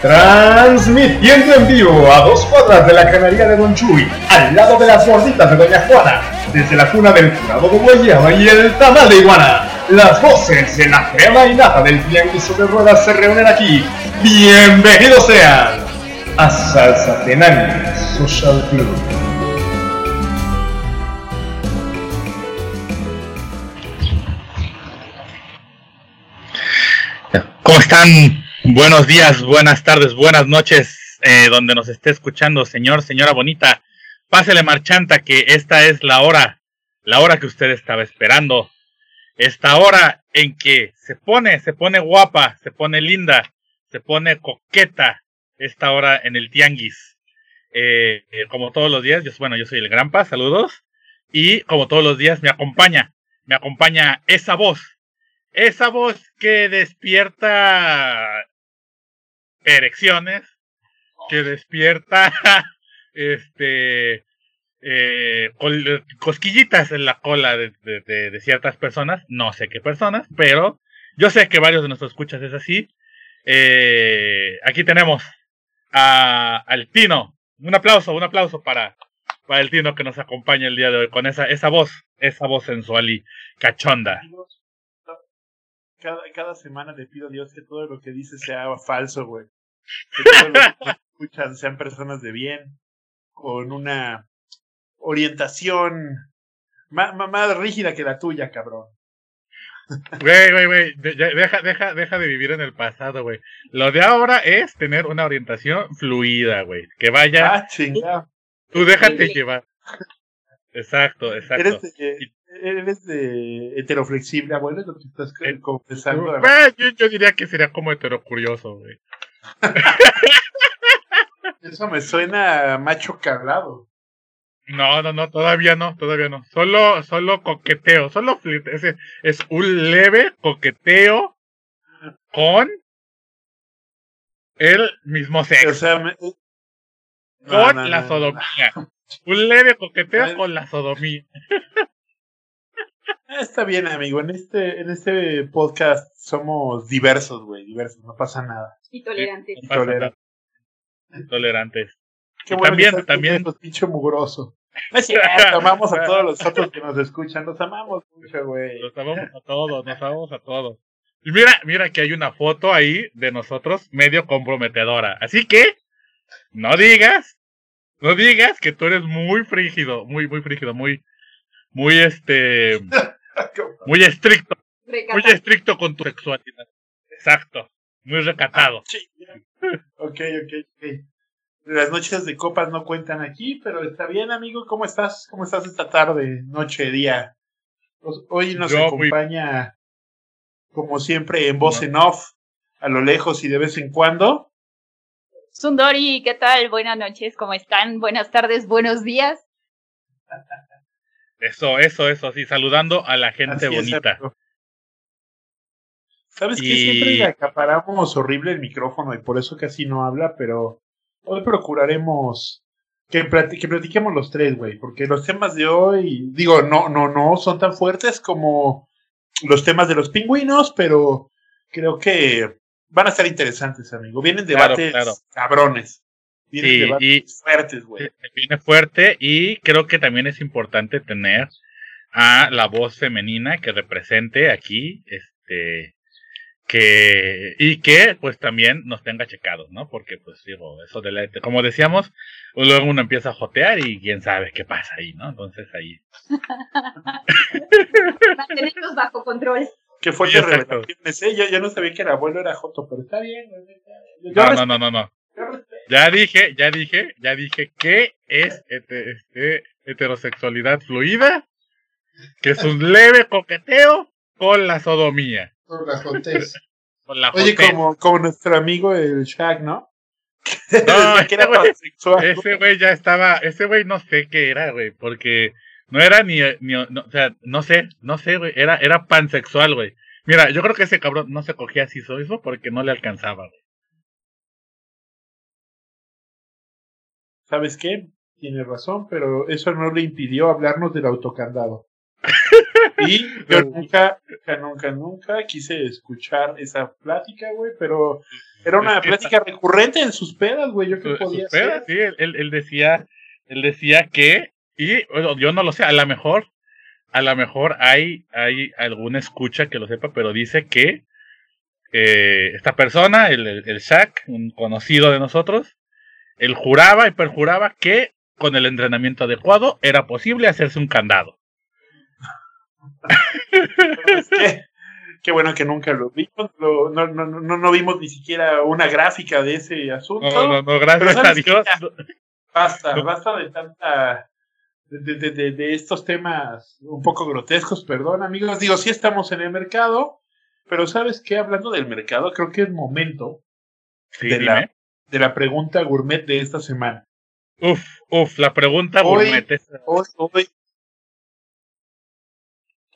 Transmitiendo en vivo a dos cuadras de la canaría de Don Chuy, al lado de las gorditas de Doña Juana, desde la cuna del curado de guayaba y el tamal de iguana. Las voces de la crema y nata del tianguis de ruedas se reúnen aquí. Bienvenidos sean a Salsa Tenani Social Club. ¿Cómo están? Buenos días, buenas tardes, buenas noches, eh, donde nos esté escuchando, señor, señora bonita. Pásele marchanta que esta es la hora, la hora que usted estaba esperando. Esta hora en que se pone, se pone guapa, se pone linda, se pone coqueta. Esta hora en el tianguis. Eh, eh, como todos los días, yo, bueno, yo soy el Grampa, saludos. Y como todos los días me acompaña, me acompaña esa voz, esa voz que despierta erecciones, que despierta este eh, cosquillitas en la cola de- de ciertas personas, no sé qué personas, pero yo sé que varios de nuestros escuchas es así. Eh, aquí tenemos a, al Tino. Un aplauso, un aplauso para, para el Tino que nos acompaña el día de hoy con esa, esa voz, esa voz sensual y cachonda. Cada, cada semana le pido a Dios que todo lo que dice sea falso, güey. Que todos los que escuchan sean personas de bien, con una orientación más, más rígida que la tuya, cabrón. Güey, güey, güey, de- deja, deja, deja de vivir en el pasado, güey. Lo de ahora es tener una orientación fluida, güey. Que vaya, Ah, chingada. tú déjate llevar. Exacto, exacto. Eres de, eres de heteroflexible, abuelo, lo que estás Eh, confesando. Güey, yo, yo diría que sería como heterocurioso, güey. Eso me suena a macho cabrado. No, no, no, todavía no, todavía no. Solo, solo coqueteo, solo flit- ese es un leve coqueteo con el mismo O sexo, sea, me- con No, no, la no, no. sodomía. Un leve coqueteo con la sodomía. Ah, Está bien, amigo. En este, en este podcast somos diversos, güey. Diversos, no pasa nada. y tolerante. No pasa Tolera- nada. Tolerantes. Qué Y bueno también- que pinche mugroso. No es cierto, amamos a todos los otros que nos escuchan. Los amamos mucho, güey. Nos amamos a todos, nos amamos a todos. Y mira, mira que hay una foto ahí de nosotros medio comprometedora. Así que, no digas, no digas que tú eres muy frígido, muy, muy frígido, muy, muy este, muy estricto, muy estricto con tu sexualidad. Exacto, muy recatado. Ok, ok, ok. Las noches de copas no cuentan aquí, pero está bien, amigo. ¿Cómo estás? ¿Cómo estás esta tarde, noche, día? Pues, Hoy nos Yo muy- acompaña, como siempre, en voz No. en off, a lo lejos y de vez en cuando. Sundori, ¿qué tal? Buenas noches, ¿cómo están? Buenas tardes, buenos días. Eso, eso, eso, sí, saludando a la gente Así bonita. ¿Sabes qué? Y- Siempre le acaparamos horrible el micrófono y por eso casi no habla, pero hoy procuraremos que, plati- que platiquemos los tres, güey, porque los temas de hoy, digo, no, no, no son tan fuertes como los temas de los pingüinos, pero creo que van a estar interesantes, amigo. Vienen debates claro. cabrones. Vienen Sí, debates fuertes, güey. Viene fuerte y creo que también es importante tener a la voz femenina que represente aquí, este, que, y que pues también nos tenga checados, ¿no? Porque pues digo, eso de la, como decíamos, luego uno empieza a jotear y quién sabe qué pasa ahí, ¿no? Entonces ahí. Mantenerlos bajo control. Qué fuerte Sí, revelaciones, ¿eh? Yo, yo no sabía que el abuelo era Joto, pero está bien. Yo No, no, no, no, no. Ya dije, ya dije, ya dije que es hete- este, heterosexualidad fluida, que es un leve coqueteo con la sodomía. Por la jotés. Oye, como, como nuestro amigo el Shaq, ¿no? No, ese güey-. Ese güey ya estaba, ese güey no sé qué era, güey, porque no era ni, ni no, o sea, no sé, no sé, güey, era, era pansexual, güey. Mira, yo creo que ese cabrón no se cogía así mismo porque no le alcanzaba, güey. ¿Sabes qué? tiene razón, pero eso no le impidió hablarnos del autocandado. Y yo nunca, nunca, nunca, nunca quise escuchar esa plática, güey, pero era una plática recurrente en sus pedas, güey. Yo qué podía hacer. Sí, él, él, decía, él decía que, y yo no lo sé, a lo mejor, a lo mejor hay, hay alguna escucha que lo sepa, pero dice que eh, esta persona, el, el Shaq, un conocido de nosotros, él juraba y perjuraba que con el entrenamiento adecuado era posible hacerse un candado. qué, bueno que nunca lo vimos, no, no, no, no, vimos ni siquiera una gráfica de ese asunto. No, no, no, gracias a Dios. Basta, basta de tanta... De, de, de, estos temas un poco grotescos, perdón amigos, digo, sí estamos en el mercado, pero ¿sabes qué? Hablando del mercado, creo que es momento de, la, de la pregunta gourmet de esta semana. Uf, uf, la pregunta gourmet. Hoy, hoy,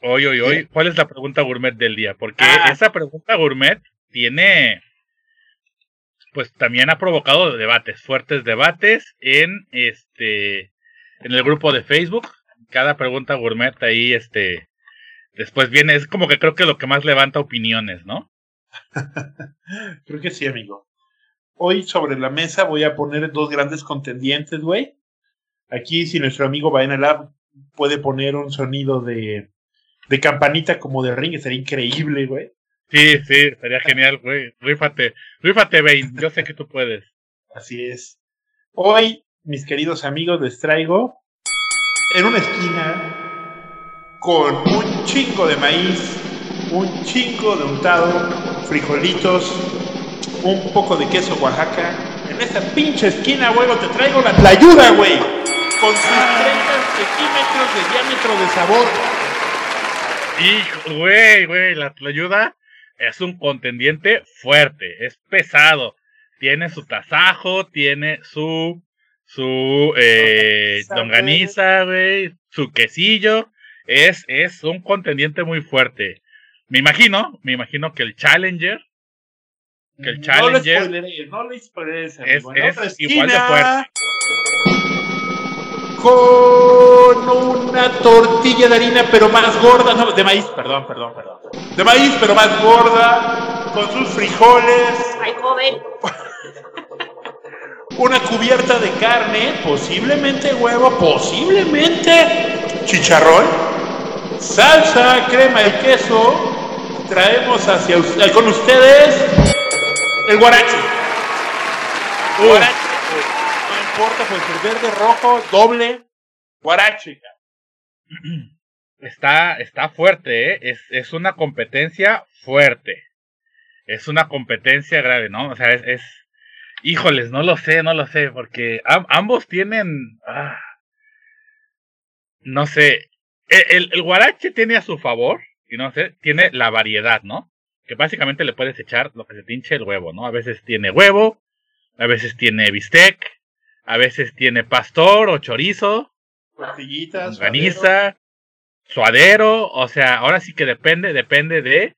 hoy, hoy, hoy, ¿cuál es la pregunta gourmet del día? Porque ah. esa pregunta gourmet tiene, pues también ha provocado debates, fuertes debates en este, en el grupo de Facebook. Cada pregunta gourmet ahí, este, después viene, es como que creo que lo que más levanta opiniones, ¿no? creo que sí, amigo. Hoy sobre la mesa voy a poner dos grandes contendientes, güey. Aquí, si nuestro amigo Baena Lab puede poner un sonido de, de campanita como de ring, sería increíble, güey. Sí, sí, sería genial, güey. Rífate, rífate, Bane. Yo sé que tú puedes. Así es. Hoy, mis queridos amigos, les traigo en una esquina con un chingo de maíz, un chingo de untado, frijolitos, un poco de queso Oaxaca. En esa pinche esquina, güey, te traigo la tlayuda, güey. Con sus 30 centímetros de diámetro de sabor. Y, güey, güey, la tlayuda es un contendiente fuerte, es pesado. Tiene su tasajo, tiene su, su, eh, longaniza, güey, su quesillo. Es, es un contendiente muy fuerte. Me imagino, me imagino que el Challenger que el Challenger no le spoileres, es, es igual de fuerte. Con una tortilla de harina, pero más gorda, no, de maíz, perdón, perdón, perdón. De maíz, pero más gorda, con sus frijoles. Ay, joven. Una cubierta de carne, posiblemente huevo, posiblemente chicharrón, salsa, crema y queso. Traemos hacia con ustedes el. Guarache. No importa, pues el verde, rojo, doble. Guarache. Está, está fuerte, ¿eh? Es, es una competencia fuerte. Es una competencia grave, ¿no? O sea, es, es híjoles, no lo sé, no lo sé, porque ambos tienen, ah, no sé, e, el, el, guarache tiene a su favor, y no sé, tiene la variedad, ¿no? que básicamente le puedes echar lo que se pinche el huevo, ¿no? A veces tiene huevo, a veces tiene bistec, a veces tiene pastor o chorizo, costillitas, suadero. suadero, o sea, ahora sí que depende, depende de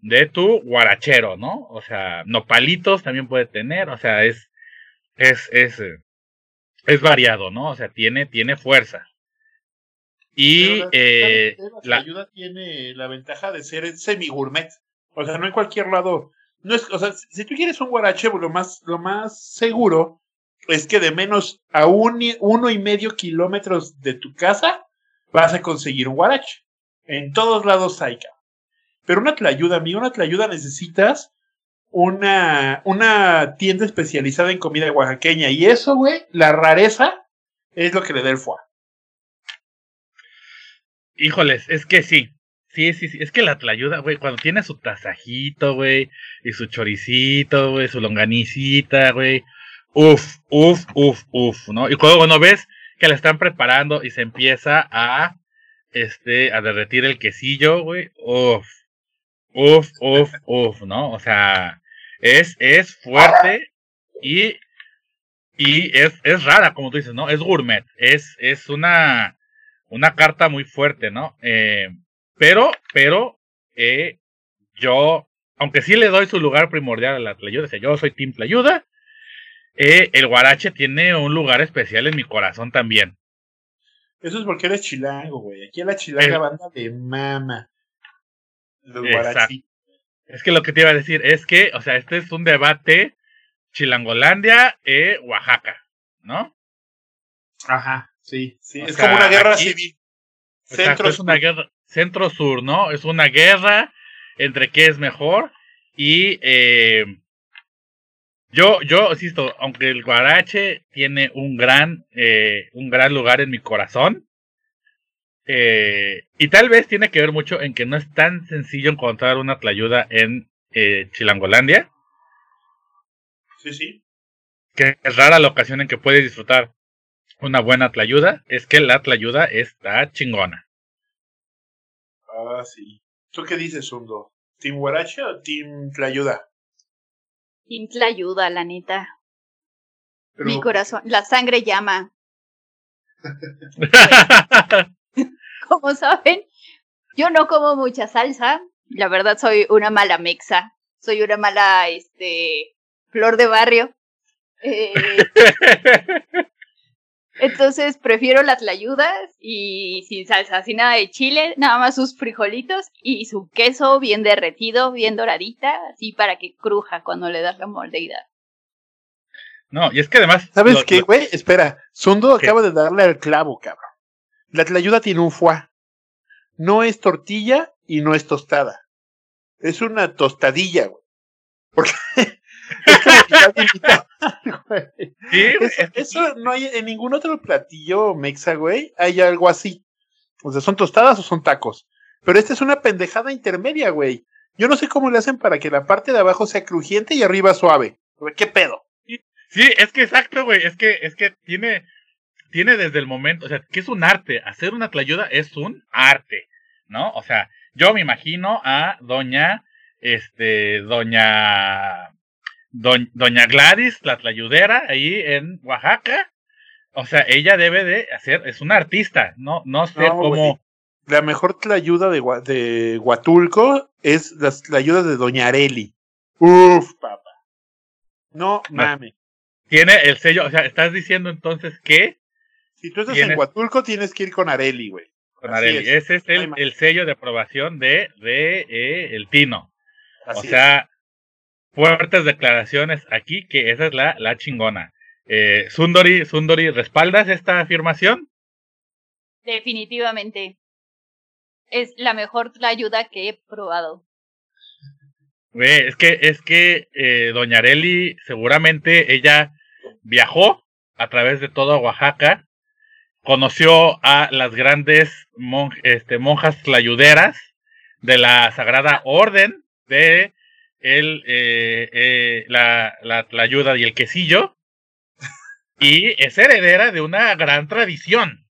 de tu guarachero, ¿no? O sea, nopalitos también puede tener, o sea, es es es es variado, ¿no? O sea, tiene tiene fuerza. Y eh, la, ayuda tiene la ventaja de ser semi gourmet. O sea, no en cualquier lado. No es, o sea, si tú quieres un guarache, lo más, lo más seguro es que de menos a un, uno y medio kilómetros de tu casa vas a conseguir un guarache. En todos lados hay. Pero una tlayuda, amigo, una tlayuda necesitas una, una tienda especializada en comida oaxaqueña. Y eso, güey, la rareza es lo que le da el foie. Híjoles, es que sí. Sí, sí, sí. Es que la tlayuda, güey, cuando tiene su tasajito, güey, y su choricito, güey, su longanicita, güey. Uf, uf, uf, uf, ¿no? Y cuando, bueno, ves que la están preparando y se empieza a, este, a derretir el quesillo, güey. Uf, uf, uf, uf, ¿no? O sea, es, es fuerte y, y es, es rara, como tú dices, ¿no? Es gourmet. Es, es una, una carta muy fuerte, ¿no? Eh, pero, pero, eh, yo, aunque sí le doy su lugar primordial a la Tlayuda, o sea, yo soy Team Tlayuda, eh, el guarache tiene un lugar especial en mi corazón también. Eso es porque eres chilango, güey. Aquí en la chilanga banda de mama. Los guarachitos. Es que lo que te iba a decir es que, o sea, este es un debate Chilangolandia e Oaxaca, ¿no? Ajá, sí, sí. O es sea, como una guerra aquí- civil. Centro es una guerra centro-sur, ¿no? Es una guerra entre qué es mejor y eh, yo, yo, insisto, aunque el guarache tiene un gran, eh, un gran lugar en mi corazón, eh, y tal vez tiene que ver mucho en que no es tan sencillo encontrar una tlayuda en eh, Chilangolandia, Sí, sí. que es rara la ocasión en que puedes disfrutar una buena tlayuda, es que la tlayuda está chingona. Ah, sí. ¿Tú qué dices, Sundo? ¿Team Guarache o Team Tlayuda? Team ayuda, la neta. Pero- Mi corazón, la sangre llama. Como saben, yo no como mucha salsa. La verdad soy una mala mexa. Soy una mala, este, flor de barrio. Eh, entonces prefiero las tlayudas y sin salsa, sin nada de chile, nada más sus frijolitos y su queso bien derretido, bien doradita, así para que cruja cuando le das la mordida. no, y es que además... ¿Sabes lo- qué, lo- güey? Espera. Sundo ¿Qué? acaba de darle al clavo, cabrón. La tlayuda tiene un foie. No es tortilla y no es tostada. Es una tostadilla, güey. Porque es güey. Sí, Eso, es que eso no hay en ningún otro platillo mexa, güey. Hay algo así. O sea, son tostadas o son tacos. Pero esta es una pendejada intermedia, güey. Yo no sé cómo le hacen para que la parte de abajo sea crujiente y arriba suave. Güey, ¿Qué pedo? Sí, es que exacto, güey. Es que, es que tiene, tiene desde el momento, o sea, que es un arte. Hacer una tlayuda es un arte, ¿no? O sea, yo me imagino a doña, este, doña, doñ- doña Gladys, la tlayudera, ahí en Oaxaca. O sea, ella debe de hacer, es una artista, no, no sé No, cómo. güey. La mejor tlayuda de, de Huatulco es las tlayudas de Doña Areli. Uf, papá. No mames. Tiene el sello, o sea, estás diciendo entonces que Si tú estás tienes- en Huatulco, tienes que ir con Areli, güey. con Así Areli, es. ese es el, el sello de aprobación de, de eh, el Tino. Así o es. Fuertes declaraciones aquí que esa es la, la chingona. Eh, Sundori, Sundori, ¿respaldas esta afirmación? Definitivamente. Es la mejor ayuda que he probado. Güey, es que, es que eh, Doña Areli, seguramente ella viajó a través de toda Oaxaca, conoció a las grandes mon- este, monjas tlayuderas de la Sagrada Orden de el, eh, eh, la, la tlayuda y el quesillo, y es heredera de una gran tradición.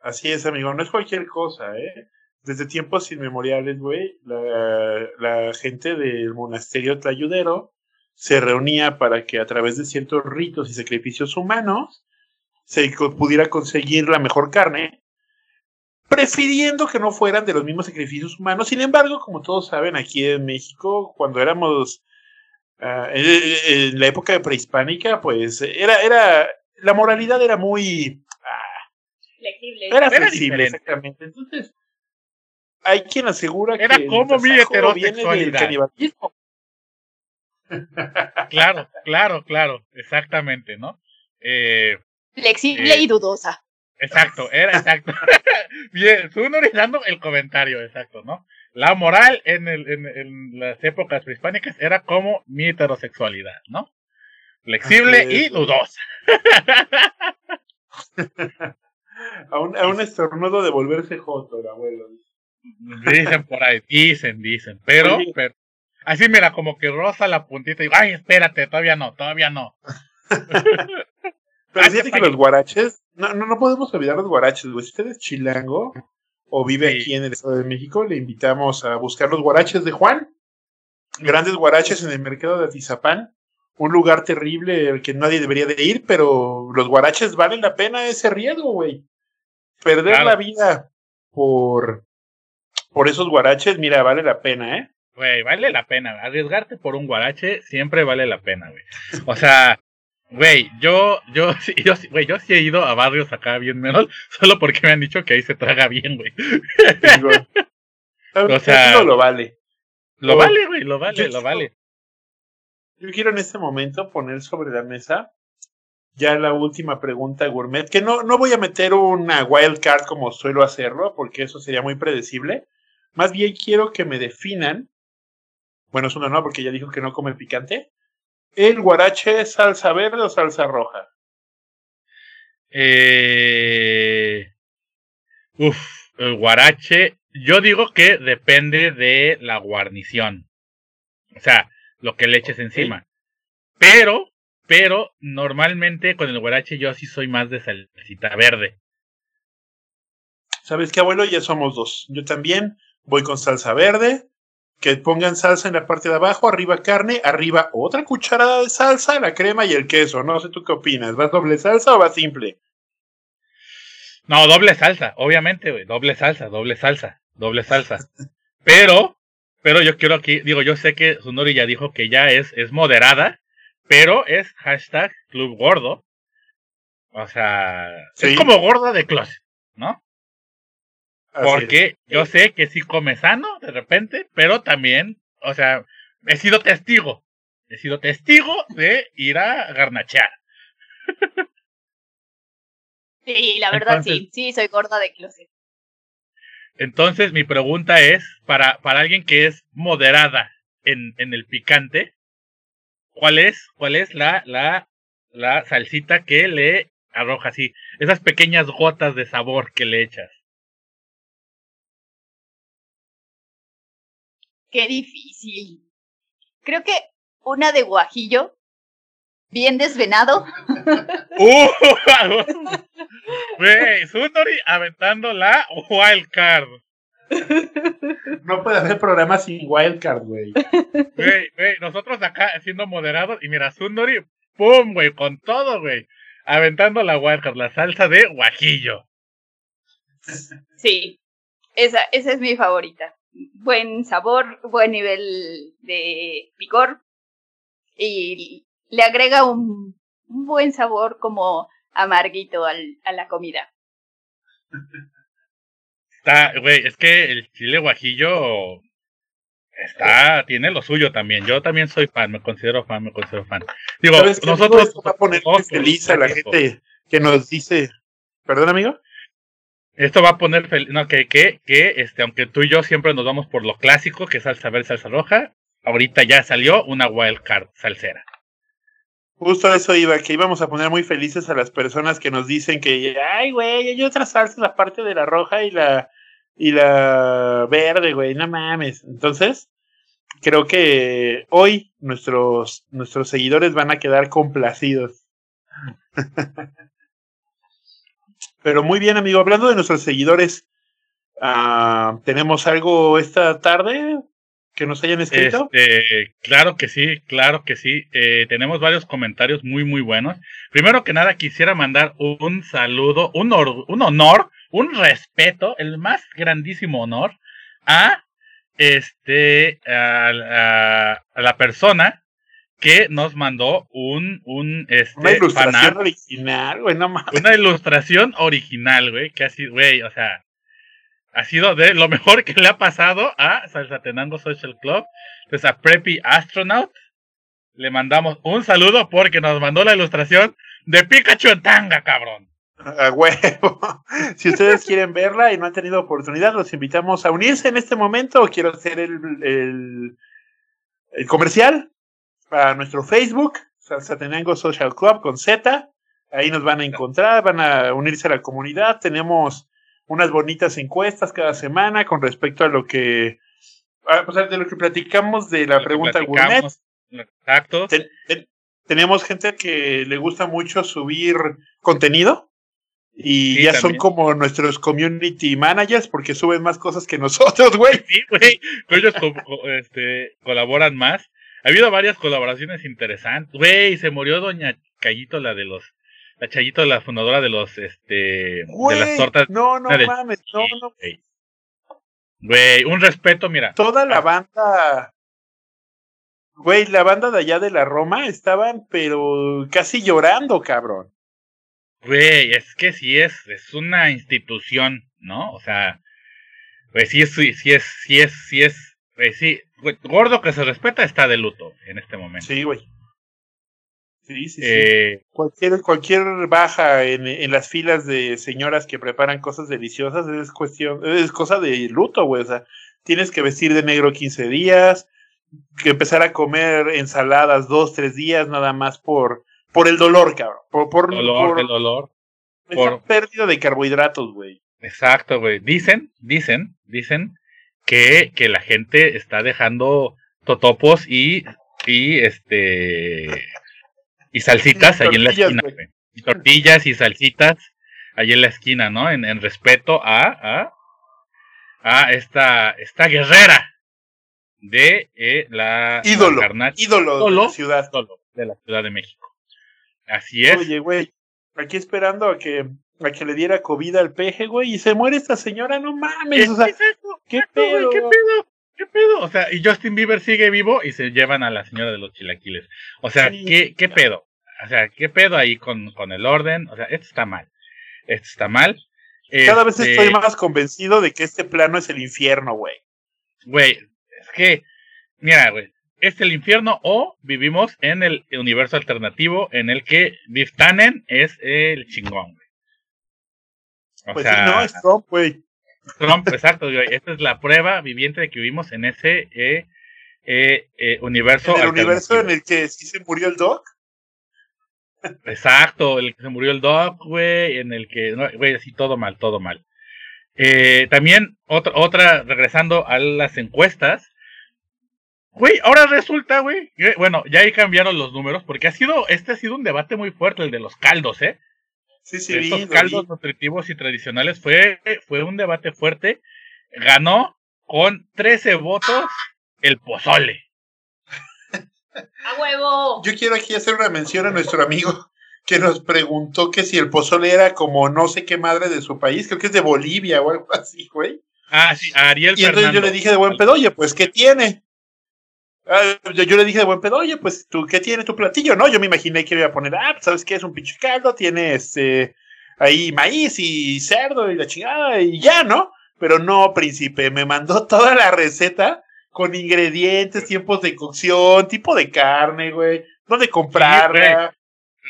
Así es, amigo. No es cualquier cosa, ¿eh? Desde tiempos inmemoriales, güey, la, la gente del monasterio tlayudero se reunía para que a través de ciertos ritos y sacrificios humanos se pudiera conseguir la mejor carne, prefiriendo que no fueran de los mismos sacrificios humanos. Sin embargo, como todos saben, aquí en México, cuando éramos ah, en, en la época prehispánica, pues era, era, la moralidad era muy Flexible. era Era flexible, exactamente. Entonces, hay quien asegura Era que el como mi viene del canibalismo. Claro, claro, claro, exactamente, ¿no? Eh, Flexible Eh, y dudosa. Exacto, era exacto. Bien, Sunori dando el comentario, exacto, ¿no? La moral en, el, en, en las épocas prehispánicas era como mi heterosexualidad, ¿no? Flexible y dudosa. A un, a un estornudo de volverse joto, el abuelo. Dicen por ahí, dicen, dicen. Pero, pero, así mira, como que roza la puntita y digo, ay, espérate, todavía no, todavía no. Pero fíjate que los guaraches, no, no, no podemos olvidar los guaraches, güey. Si usted es chilango o vive Sí. aquí en el Estado de México, le invitamos a buscar los guaraches de Juan. Grandes guaraches en el mercado de Atizapán. Un lugar terrible al que nadie debería de ir, pero los guaraches valen la pena ese riesgo, güey. Perder Claro. la vida por, por esos guaraches, mira, vale la pena, ¿eh? Güey, vale la pena. Arriesgarte por un guarache siempre vale la pena, güey. O sea, Güey, yo, yo, sí, yo, sí- güey, yo sí he ido a barrios acá bien menos, solo porque me han dicho que ahí se traga bien, güey. O sea- lo vale. Lo vale, güey, lo vale, lo vale. Yo quiero en este momento poner sobre la mesa ya la última pregunta gourmet, que no, no voy a meter una wild card como suelo hacerlo, porque eso sería muy predecible. Más bien quiero que me definan, bueno, es uno no, porque ya dijo que no come picante, el guarache es salsa verde o salsa roja. Eh, uf, el guarache, yo digo que depende de la guarnición. O sea, lo que le eches encima. Pero, pero, normalmente con el guarache yo sí soy más de salsita verde. ¿Sabes qué, abuelo? Ya somos dos. Yo también voy con salsa verde. Que pongan salsa en la parte de abajo, arriba carne, arriba otra cucharada de salsa, la crema y el queso. No sé tú qué opinas. ¿Vas doble salsa o vas simple? No, doble salsa, obviamente, güey, doble salsa, doble salsa, doble salsa. Pero, pero yo quiero aquí, digo, yo sé que Sunori ya dijo que ya es, es moderada, pero es hashtag Club Gordo. O sea, Sí. es como gorda de closet, ¿no? Así es. Porque yo sé que sí come sano de repente, pero también, o sea, he sido testigo, he sido testigo de ir a garnachear. Sí, la verdad Entonces- sí, sí, soy gorda de closet. Entonces, mi pregunta es, para, para alguien que es moderada en, en el picante, ¿cuál es, cuál es la, la, la salsita que le arroja así? Esas pequeñas gotas de sabor que le echas. Qué difícil. Creo que una de guajillo, bien desvenado. ¡Uh! Güey, Sunori aventando la wild card. No puede haber programa sin wildcard, güey. Güey, güey, nosotros acá siendo moderados, y mira, Sunori, ¡pum! güey, con todo, güey. Aventando la wild card, la salsa de guajillo. Sí, esa, esa es mi favorita. Buen sabor, buen nivel de picor y le agrega un, un buen sabor como amarguito al, a la comida. Está, güey, es que el chile guajillo está, tiene lo suyo también. Yo también soy fan, me considero fan, me considero fan. Digo, nosotros Esto va a poner feliz a la gente que nos dice. ¿Perdón, amigo? Esto va a poner feliz, no, que, que, que, este, aunque tú y yo siempre nos vamos por lo clásico, que es salsa verde, salsa roja, ahorita ya salió una wild card salsera. Justo eso iba, que íbamos a poner muy felices a las personas que nos dicen que, ay, güey, hay otra salsa la parte de la roja y la, y la verde, güey, no mames. Entonces, creo que hoy nuestros, nuestros seguidores van a quedar complacidos. Pero muy bien, amigo, hablando de nuestros seguidores, ah, ¿tenemos algo esta tarde que nos hayan escrito? Este, claro que sí, claro que sí. Eh, tenemos varios comentarios muy, muy buenos. Primero que nada, quisiera mandar un saludo, un, un honor, un respeto, el más grandísimo honor a este a la persona que nos mandó un un este Una ilustración fanart, original, güey, no mames. una ilustración original, güey, que así, güey, o sea, ha sido de lo mejor que le ha pasado a Salsatenango Social Club. Entonces a Preppy Astronaut le mandamos un saludo porque nos mandó la ilustración de Pikachu en tanga, cabrón. A huevo. Si ustedes quieren verla y no han tenido oportunidad, los invitamos a unirse en este momento. Quiero hacer el, el, el comercial a nuestro Facebook, Salsatenango Social Club con Z. Ahí nos van a encontrar, van a unirse a la comunidad. Tenemos unas bonitas encuestas cada semana con respecto a lo que, a pesar de lo que platicamos de la Lo pregunta gourmet. Exacto. Ten- ten- tenemos gente que le gusta mucho subir contenido y Sí, ya son como nuestros community managers porque suben más cosas que nosotros, güey. Sí, güey. Ellos co- este, colaboran más. Ha habido varias colaboraciones interesantes. Güey, se murió Doña Cayito, la de los. La Chayito, la fundadora de los. Este. de las tortas. no, no de- mames, no, no. Güey. Güey, un respeto, mira. Toda la Ah. banda, Güey, la banda de allá de la Roma estaban, pero casi llorando, cabrón. Güey, es que sí es, es una institución, ¿no? O sea, pues sí es, sí es, sí es, sí es, pues sí, güey, gordo que se respeta está de luto en este momento. Sí, güey. Sí, sí, sí. Eh, Cualquier, cualquier baja en, en las filas de señoras que preparan cosas deliciosas es cuestión, es cosa de luto, güey. O sea, tienes que vestir de negro 15 días, que empezar a comer ensaladas dos, tres días nada más por, por el dolor, cabrón. Por, por, dolor, por el dolor. esa por- pérdida de carbohidratos, güey. Exacto, güey. Dicen, dicen, dicen que, que la gente está dejando totopos y, y este, y salsitas Y ahí en la esquina. Y tortillas y salsitas ahí en la esquina, ¿no? En, en respeto a, a, a esta, esta guerrera de eh, la Ídolo, la carnal- ídolo, de Ídolo. la ciudad. ídolo de la Ciudad de México. Así es. Oye, güey, aquí esperando a que, a que le diera COVID al peje, güey, y se muere esta señora, no mames, o sea, ¿Qué es eso? ¿qué Exacto, güey, pedo? ¿Qué pedo? ¿Qué pedo? O sea, y Justin Bieber sigue vivo y se llevan a la señora de los chilaquiles. O sea, Sí. ¿qué, qué pedo? O sea, ¿qué pedo ahí con, con el orden? O sea, esto está mal. Esto está mal. Cada vez Este, estoy más convencido de que este plano es el infierno, güey. Güey, es que, mira, güey, es el infierno o vivimos en el universo alternativo en el que Biff Tannen es el chingón, güey. O Pues sea, sí, no, es Trump, güey. Trump, exacto, güey. Esta es la prueba viviente de que vivimos en ese eh, eh, eh, universo. En el universo en el que sí se murió el Doc. Exacto, el que se murió el Doc, güey, en el que, no, güey, así todo mal, todo mal. También, otra, otra, regresando a las encuestas. Güey, ahora resulta, güey, bueno, ya ahí cambiaron los números, porque ha sido, este ha sido un debate muy fuerte, el de los caldos, ¿eh? Sí, sí, vi, estos caldos vi. nutritivos y tradicionales fue, fue un debate fuerte. Ganó con 13 votos el pozole. ¡A huevo! Yo quiero aquí hacer una mención a nuestro amigo que nos preguntó que si el pozole era como no sé qué madre de su país, creo que es de Bolivia o algo así, güey. Ah, sí, Ariel Y entonces yo le dije de buen pedo, oye, pues, ¿qué tiene? Ah, yo, le dije de buen pedo, oye, pues, ¿tú qué tiene tu platillo? No, yo me imaginé que iba a poner, ah, pues, ¿sabes qué? Es un pinche caldo, tiene este, ahí maíz y cerdo y la chingada y ya, ¿no? Pero no, príncipe, me mandó toda la receta con ingredientes, tiempos de cocción, tipo de carne, güey, dónde comprarla.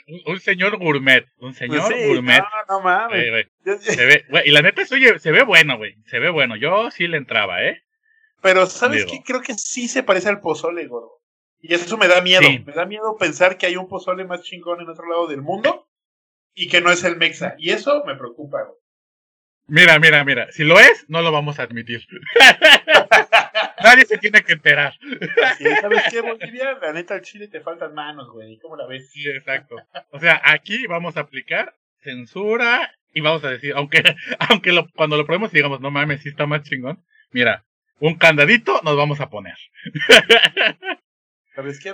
Un, un señor gourmet, un señor Pues sí, gourmet. No, no mames. Eh, güey, Yo- se ve, güey, y la neta, oye, se ve bueno, güey. Se ve bueno. Yo sí le entraba, ¿eh? Pero, ¿sabes qué? Creo que sí se parece al pozole, gordo. Y eso me da miedo. Sí. Me da miedo pensar que hay un pozole más chingón en otro lado del mundo y que no es el Mexa. Y eso me preocupa, güey. Mira, mira, mira. Si lo es, no lo vamos a admitir. Nadie se tiene que enterar. Es, ¿Sabes qué, Bolivia? La neta, al chile te faltan manos, güey. ¿Cómo la ves? Sí, exacto. O sea, aquí vamos a aplicar censura y vamos a decir, aunque, aunque lo, cuando lo probemos digamos, no mames, sí está más chingón. Mira, un candadito nos vamos a poner.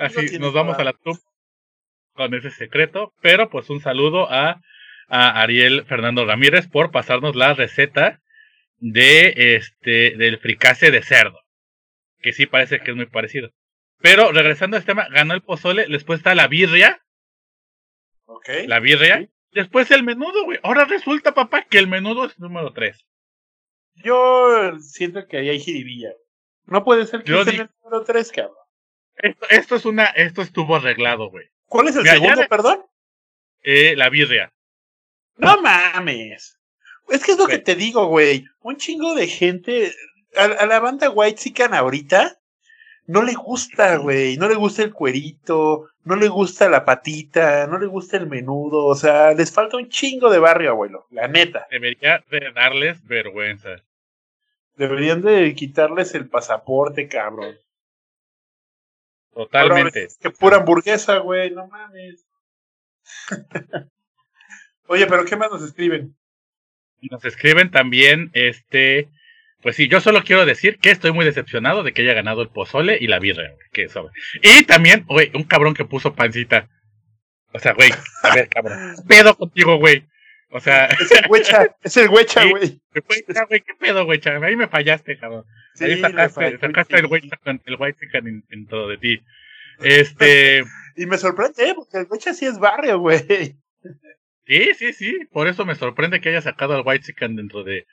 Así nos vamos a la tumba con ese secreto. Pero pues un saludo a, a Ariel Fernando Ramírez por pasarnos la receta de este del fricase de cerdo. Que sí parece que es muy parecido. Pero regresando a este tema, ganó el pozole, después está la birria, Ok. la birria, después el menudo, güey. Ahora resulta, papá, que el menudo es número 3. Yo siento que ahí hay jiribilla. No puede ser que en el número 3, cabrón. Esto, esto es una, esto estuvo arreglado, güey. ¿Cuál es el Mira, segundo, perdón? Eh, la birria. No mames. Es que es lo que te digo, güey. Un chingo de gente. A, a la banda White Chican ahorita no le gusta, güey. No le gusta el cuerito. No le gusta la patita. No le gusta el menudo. O sea, les falta un chingo de barrio, abuelo. La neta. Debería de darles vergüenza. Deberían de quitarles el pasaporte, cabrón. Totalmente. Ahora, Que pura hamburguesa, güey. No mames. Oye, pero ¿qué más nos escriben? Nos escriben también, este, pues sí, yo solo quiero decir que estoy muy decepcionado de que haya ganado el pozole y la birria, güey, que sobre. Y también, güey, un cabrón que puso pancita. O sea, güey, a ver, cabrón, ¿qué pedo contigo, güey. O sea, Es el huecha. es el huecha, güey. ¿qué pedo, chaval? Ahí me fallaste, cabrón. Sí, Ahí sacaste, sacaste el güey chican- el white chicken en- dentro de ti. Este. Y me sorprende, ¿eh? porque el coche sí es barrio, güey. Sí, sí, sí. Por eso me sorprende que haya sacado al White Chicken dentro de,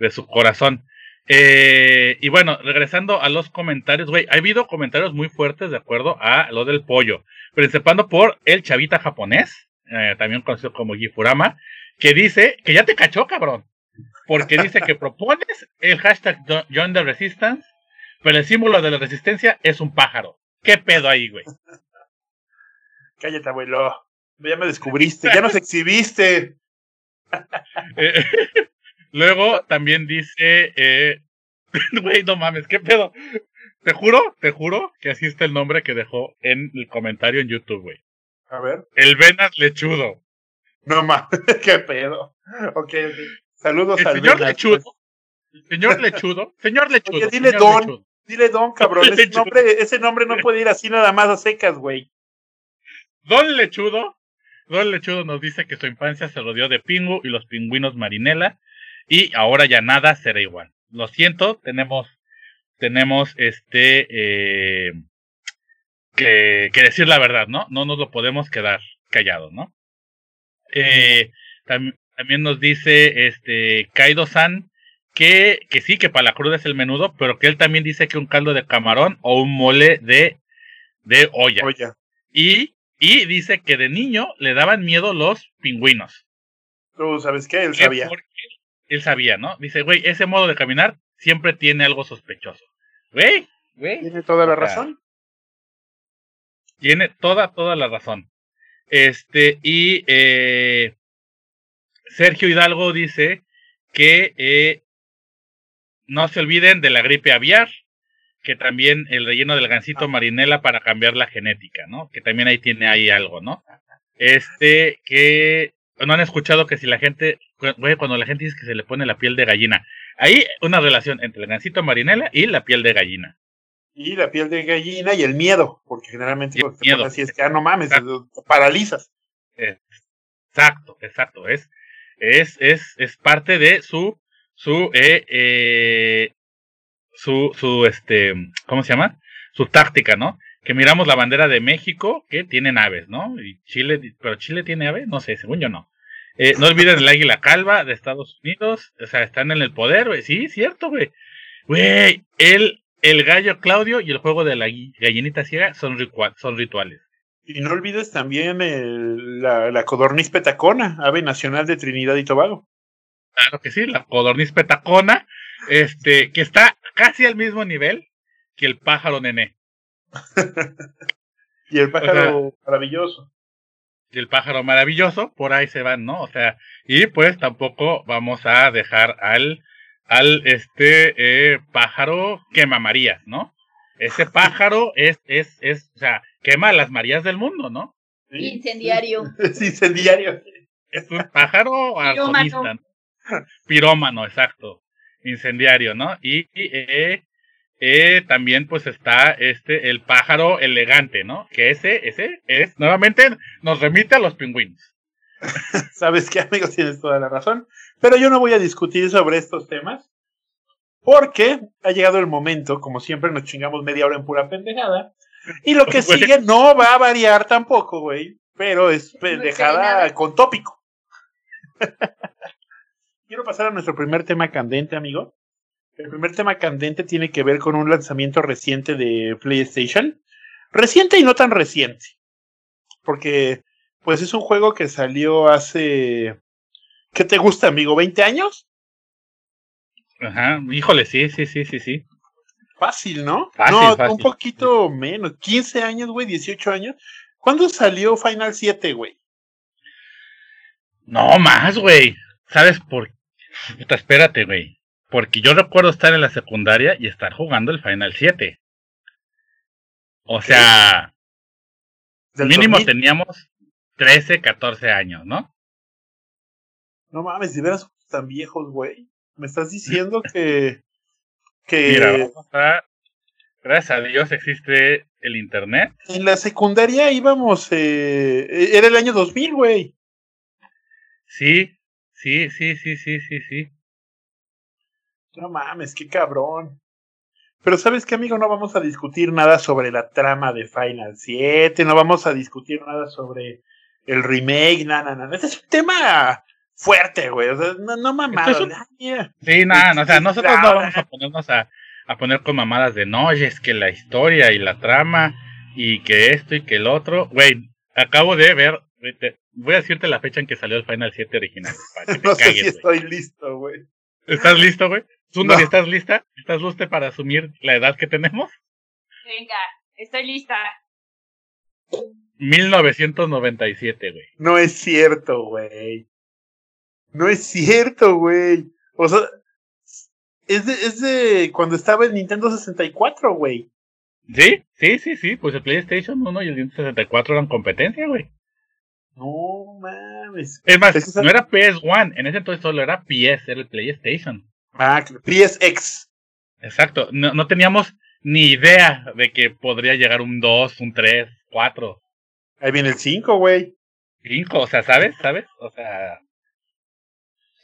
de su corazón. Eh, y bueno, regresando a los comentarios, güey, ha habido comentarios muy fuertes de acuerdo a lo del pollo, principando por el chavita japonés, eh, también conocido como Gifurama, que dice que ya te cachó, cabrón, porque dice que propones el hashtag Join the Resistance, pero el símbolo de la resistencia es un pájaro. ¿Qué pedo ahí, güey? Cállate, abuelo. Ya me descubriste, ya nos exhibiste. Eh, luego también dice, eh, güey, no mames, ¿qué pedo? Te juro, te juro que así está el nombre que dejó en el comentario en YouTube, güey. A ver. El Venas Lechudo. No mames, qué pedo. Ok, ok. Saludos el al señor Lechudo. pues. El señor Lechudo. Señor Lechudo. Oye, dile señor Don. Lechudo. Dile Don, cabrón. Ese nombre, ese nombre no puede ir así nada más a secas, güey. Don Lechudo. Don Lechudo nos dice que su infancia se rodeó de Pingu y los pingüinos Marinela. Y ahora ya nada será igual. Lo siento, tenemos, tenemos este, eh, que, que decir la verdad, ¿no? No nos lo podemos quedar callados, ¿no? Eh, tam- también nos dice este Kaido-san que, que sí, que para la cruda es el menudo, pero que él también dice que un caldo de camarón o un mole de, de olla. Y, y dice que de niño le daban miedo los pingüinos. tú sabes qué, él sabía. porque él sabía, ¿no? Dice, güey, ese modo de caminar siempre tiene algo sospechoso. Güey, güey, Tiene toda la razón. tiene toda, toda la razón. Este, y eh, Sergio Hidalgo dice que eh, no se olviden de la gripe aviar, que también el relleno del gansito marinela para cambiar la genética, ¿no? Que también ahí tiene ahí algo, ¿no? Este, que no han escuchado que si la gente, cuando la gente dice que se le pone la piel de gallina, ahí una relación entre el gansito marinela y la piel de gallina. Y la piel de gallina y el miedo, porque generalmente el cuando te pones así es que, ah, no mames, Exacto. te paralizas. Exacto, exacto. Es, es, es, es parte de su, su, eh, eh, su, su, este, ¿cómo se llama? Su táctica, ¿no? Que miramos la bandera de México, que tiene naves, ¿no? Y Chile, pero Chile tiene aves, no sé, según yo no. Eh, no olviden el águila calva de Estados Unidos, o sea, están en el poder, güey. Sí, cierto, güey. Güey, el, el gallo Claudio y el juego de la gallinita ciega son, rituales. Y no olvides también el- la, la codorniz petacona, ave nacional de Trinidad y Tobago. Claro que sí, la codorniz petacona, este, que está casi al mismo nivel que el pájaro nené. Y el pájaro maravilloso. Y el pájaro maravilloso, por ahí se van, ¿no? O sea, y pues tampoco vamos a dejar al, al este eh, pájaro quema Marías, ¿no? Ese pájaro es, es, es, o sea, quema las Marías del mundo, ¿no? Sí, Incendiario. Es incendiario. Es un pájaro Pirómano. arsonista, ¿no? Pirómano, exacto. Incendiario, ¿no? Y, y, eh, eh, también pues está este, el pájaro elegante, ¿no? Que ese, ese es, nuevamente, nos remite a los pingüinos. Sabes que, amigos, tienes toda la razón. Pero yo no voy a discutir sobre estos temas. Porque ha llegado el momento, como siempre nos chingamos media hora en pura pendejada. Y lo que sigue no va a variar tampoco, güey. Pero es pendejada con tópico. Quiero pasar a nuestro primer tema candente, amigo. El primer tema candente tiene que ver con un lanzamiento reciente de PlayStation. Reciente y no tan reciente. Porque, pues es un juego que salió hace. ¿Qué te gusta, amigo? ¿20 años? Ajá, híjole, sí, sí, sí, sí, sí. Fácil, ¿no? Fácil, no, fácil. un poquito menos. 15 años, güey, 18 años. ¿Cuándo salió Final 7, güey? No más, güey. ¿Sabes por Puta, espérate, güey. Porque yo recuerdo estar en la secundaria y estar jugando el Final 7. O sea, mínimo 2000. teníamos 13, 14 años, ¿no? No mames, de veras tan viejos, güey. Me estás diciendo que. que Mira, vamos a- gracias a Dios existe el internet. en la secundaria íbamos. Eh, era el año 2000, güey. Sí, sí, sí, sí, sí, sí, sí. No mames, qué cabrón. Pero sabes qué, amigo, no vamos a discutir nada sobre la trama de Final 7, no vamos a discutir nada sobre el remake, nada, nada. Este es un tema fuerte, güey. O sea, no, no mamado. Esto es un- mira. Sí, nada, no, o sea, nosotros no vamos a ponernos a, a poner con mamadas de no, oye, es que la historia y la trama y que esto y que el otro. Güey, acabo de ver, voy a decirte la fecha en que salió el Final 7 original. Para que te No sé si estoy listo, güey. ¿Estás listo, güey? Sundari, No. ¿estás lista? ¿Estás lista para asumir la edad que tenemos? Venga, estoy lista. 1997, güey. No es cierto, güey. No es cierto, güey. O sea, es de, es de cuando estaba en Nintendo 64, güey. ¿Sí? Sí, sí, sí. Pues el PlayStation 1 y el Nintendo 64 eran competencia, güey. No mames. Es más, es el- no era PS1, en ese entonces solo era PS, era el PlayStation. Ah, PSX. Exacto, no, no teníamos ni idea de que podría llegar un 2, un 3, 4, Ahí viene el 5, güey. 5, o sea, ¿sabes? ¿Sabes? O sea,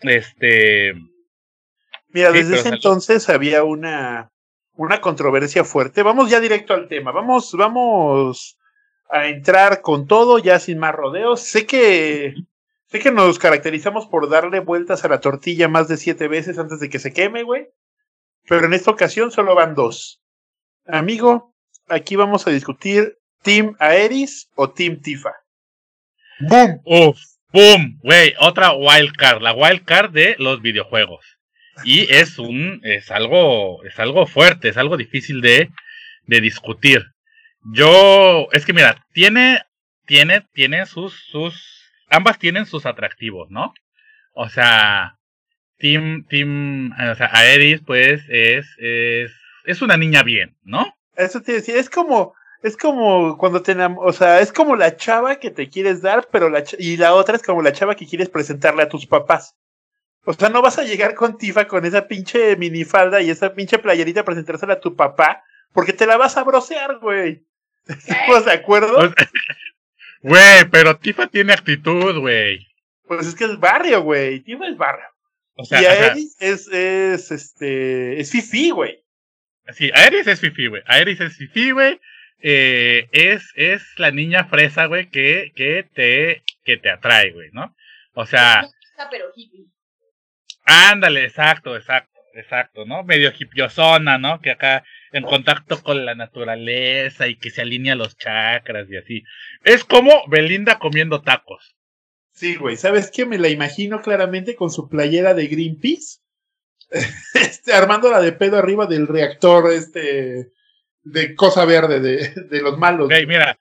este, Mira, Sí, desde ese salió- entonces había una, una controversia fuerte. Vamos ya directo al tema. Vamos, vamos a entrar con todo, ya sin más rodeos. Sé que, sé que nos caracterizamos por darle vueltas a la tortilla más de siete veces antes de que se queme, güey. Pero en esta ocasión solo van dos. Amigo, aquí vamos a discutir Team Aeris o Team Tifa. ¡Boom! uff, boom, güey, otra wild card, la wild card de los videojuegos. Y es un, es algo, es algo fuerte, es algo difícil de, de discutir. Yo, es que mira, tiene, tiene, tiene sus, sus, ambas tienen sus atractivos, ¿no? O sea, Team, Team, o sea, Aeris, pues, es, es, es una niña bien, ¿no? Eso te decía, es como, es como cuando te o sea, es como la chava que te quieres dar, pero la y la otra es como la chava que quieres presentarle a tus papás. O sea, no vas a llegar con Tifa con esa pinche minifalda y esa pinche playerita a presentársela a tu papá, porque te la vas a brocear, güey. ¿Estamos de acuerdo? Güey, pero Tifa tiene actitud, güey. Pues es que es barrio, güey. Tifa es barrio. O sea, y Aeris es, es, este, es fifi, güey. sí, Aeris es fifi, güey. Aeris es fifi, güey. Eh, es, es la niña fresa, güey, que, que te, que te atrae, güey, ¿no? O sea, pero hippie. ándale, exacto, exacto, exacto, ¿no? Medio hipiosona, ¿no? Que acá en contacto con la naturaleza y que se alinea los chakras y así. Es como Belinda comiendo tacos. Sí, güey. ¿Sabes qué? Me la imagino claramente con su playera de Greenpeace. este, armándola de pedo arriba del reactor, este, de cosa verde, de, de los malos. Ok, mira,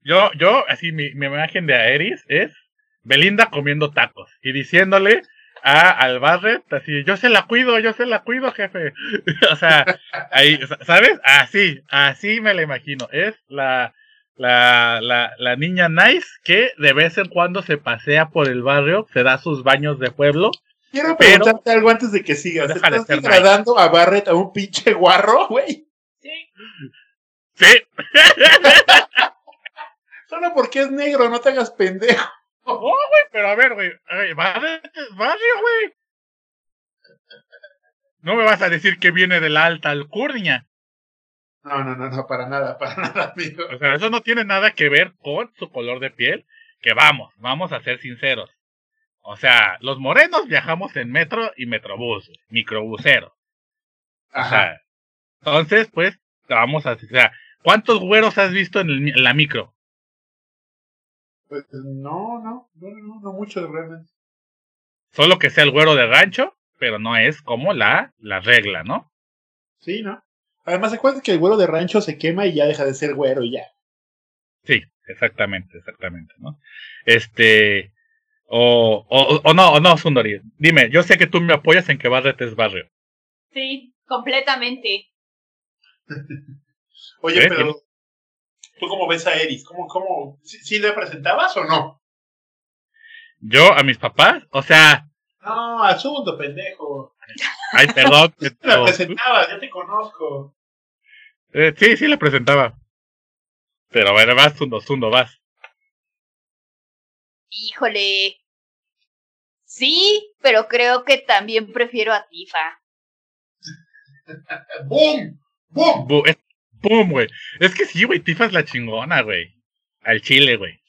yo, yo, así, mi, mi imagen de Aeris es Belinda comiendo tacos y diciéndole a al Barret, así, yo se la cuido, yo se la cuido, jefe. o sea, ahí, ¿sabes? Así, así me la imagino. Es la, la, la, la niña nice que de vez en cuando se pasea por el barrio, se da sus baños de pueblo. Quiero pero- preguntarte algo antes de que sigas. ¿Estás degradando a Barrett a un pinche guarro, güey? Sí, Solo porque es negro, no te hagas pendejo. no, güey, pero a ver, güey, Barret es barrio, güey. No me vas a decir que viene de la alta alcurnia. No, no, no, no, para nada, para nada, amigo. O sea, eso no tiene nada que ver con su color de piel. Que vamos, vamos a ser sinceros. O sea, los morenos viajamos en metro y metrobús, microbusero. O Ajá. sea, entonces, pues, vamos a, o sea, ¿cuántos güeros has visto en, el en la micro? Pues, no, no, no, no, no mucho realmente. Solo que sea el güero de rancho, pero no es como la, la regla, ¿no? Sí, ¿no? Además, acuérdate que el güero de rancho se quema y ya deja de ser güero y ya. Sí, exactamente, exactamente, ¿no? Este, o, o, o no, o no, Sundari, dime, yo sé que tú me apoyas en que Barret es barrio. Sí, completamente. Oye, ¿Eh? pero ¿tú cómo ves a Eris? ¿Cómo, cómo, sí, sí le presentabas o no? Yo a mis papás, o sea, No, asunto, pendejo. ay, perdón. La presentabas, ya te conozco. eh, sí, sí la presentaba. Pero a ver, vas, Sundo, Sundo, vas. Híjole. Sí, pero creo que también prefiero a Tifa. ¡Boom! ¡Bum! Bu- es- ¡Pum, güey! Es que sí, güey, Tifa es la chingona, güey. Al chile, güey.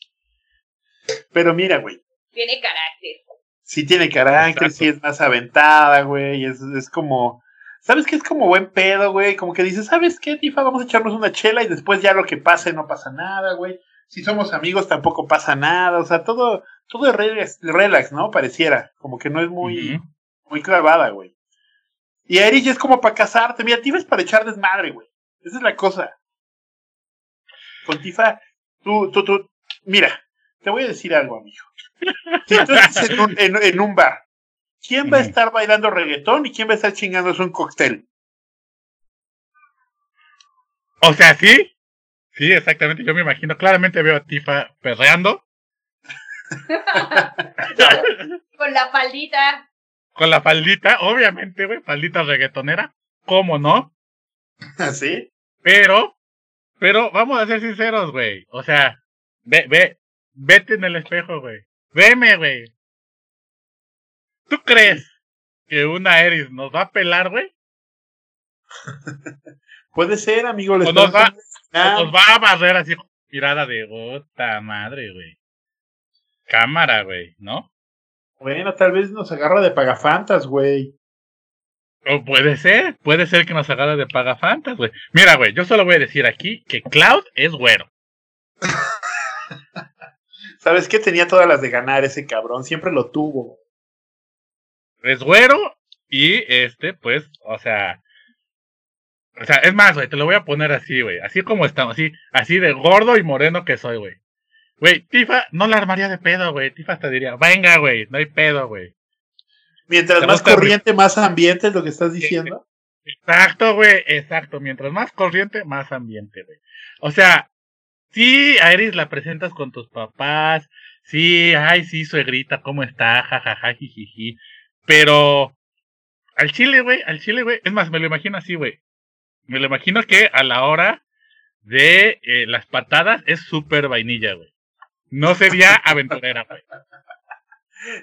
Pero mira, güey. Tiene carácter. Sí tiene carácter, Exacto. sí es más aventada, güey. Es, es como. ¿Sabes qué? Es como buen pedo, güey. Como que dices, ¿sabes qué, Tifa? Vamos a echarnos una chela y después ya lo que pase no pasa nada, güey. Si somos amigos tampoco pasa nada. O sea, todo, todo es relax, relax, ¿no? Pareciera. Como que no es muy, muy clavada, güey. Y a Erich es como para casarte. Mira, Tifa es para echar desmadre, güey. Esa es la cosa. Con Tifa, tú, tú, tú. Mira, te voy a decir algo, amigo. Si tú estás en un, en- en un bar, ¿quién va a estar bailando reggaetón y quién va a estar chingándose un cóctel? O sea, sí. Sí, exactamente. Yo me imagino, claramente veo a Tifa perreando Con la faldita. Con la faldita, obviamente, güey, faldita reggaetonera. ¿Cómo no? ¿Así? Pero, pero vamos a ser sinceros, güey. O sea, ve, ve, vete en el espejo, güey. Veme, güey. ¿Tú crees que una Eris nos va a pelar, güey? Puede ser, amigo. Le O nos va- O nos va a barrer así, mirada de puta madre, güey. Cámara, güey, ¿no? Bueno, tal vez nos agarra de pagafantas, güey. O puede ser, puede ser que nos agarre de pagafantas, güey. Mira, güey, yo solo voy a decir aquí que Cloud es güero. ¿Sabes qué? Tenía todas las de ganar ese cabrón. Siempre lo tuvo. Es güero y este, pues, o sea... O sea, es más, güey, te lo voy a poner así, güey. Así como estamos, así, así de gordo y moreno que soy, güey. Güey, Tifa no la armaría de pedo, güey. Tifa hasta diría, venga, güey, no hay pedo, güey. Mientras más corriente, más ambiente es lo que estás diciendo. Exacto, güey, exacto. Mientras más corriente, más ambiente, güey. O sea, sí, a Eris la presentas con tus papás. Sí, ay, sí, suegrita, ¿cómo está? Jajaja, jijiji. Pero al chile, güey, al chile, güey. Es más, me lo imagino así, güey. Me lo imagino que a la hora de eh, las patadas es súper vainilla, güey. No sería aventurera, güey.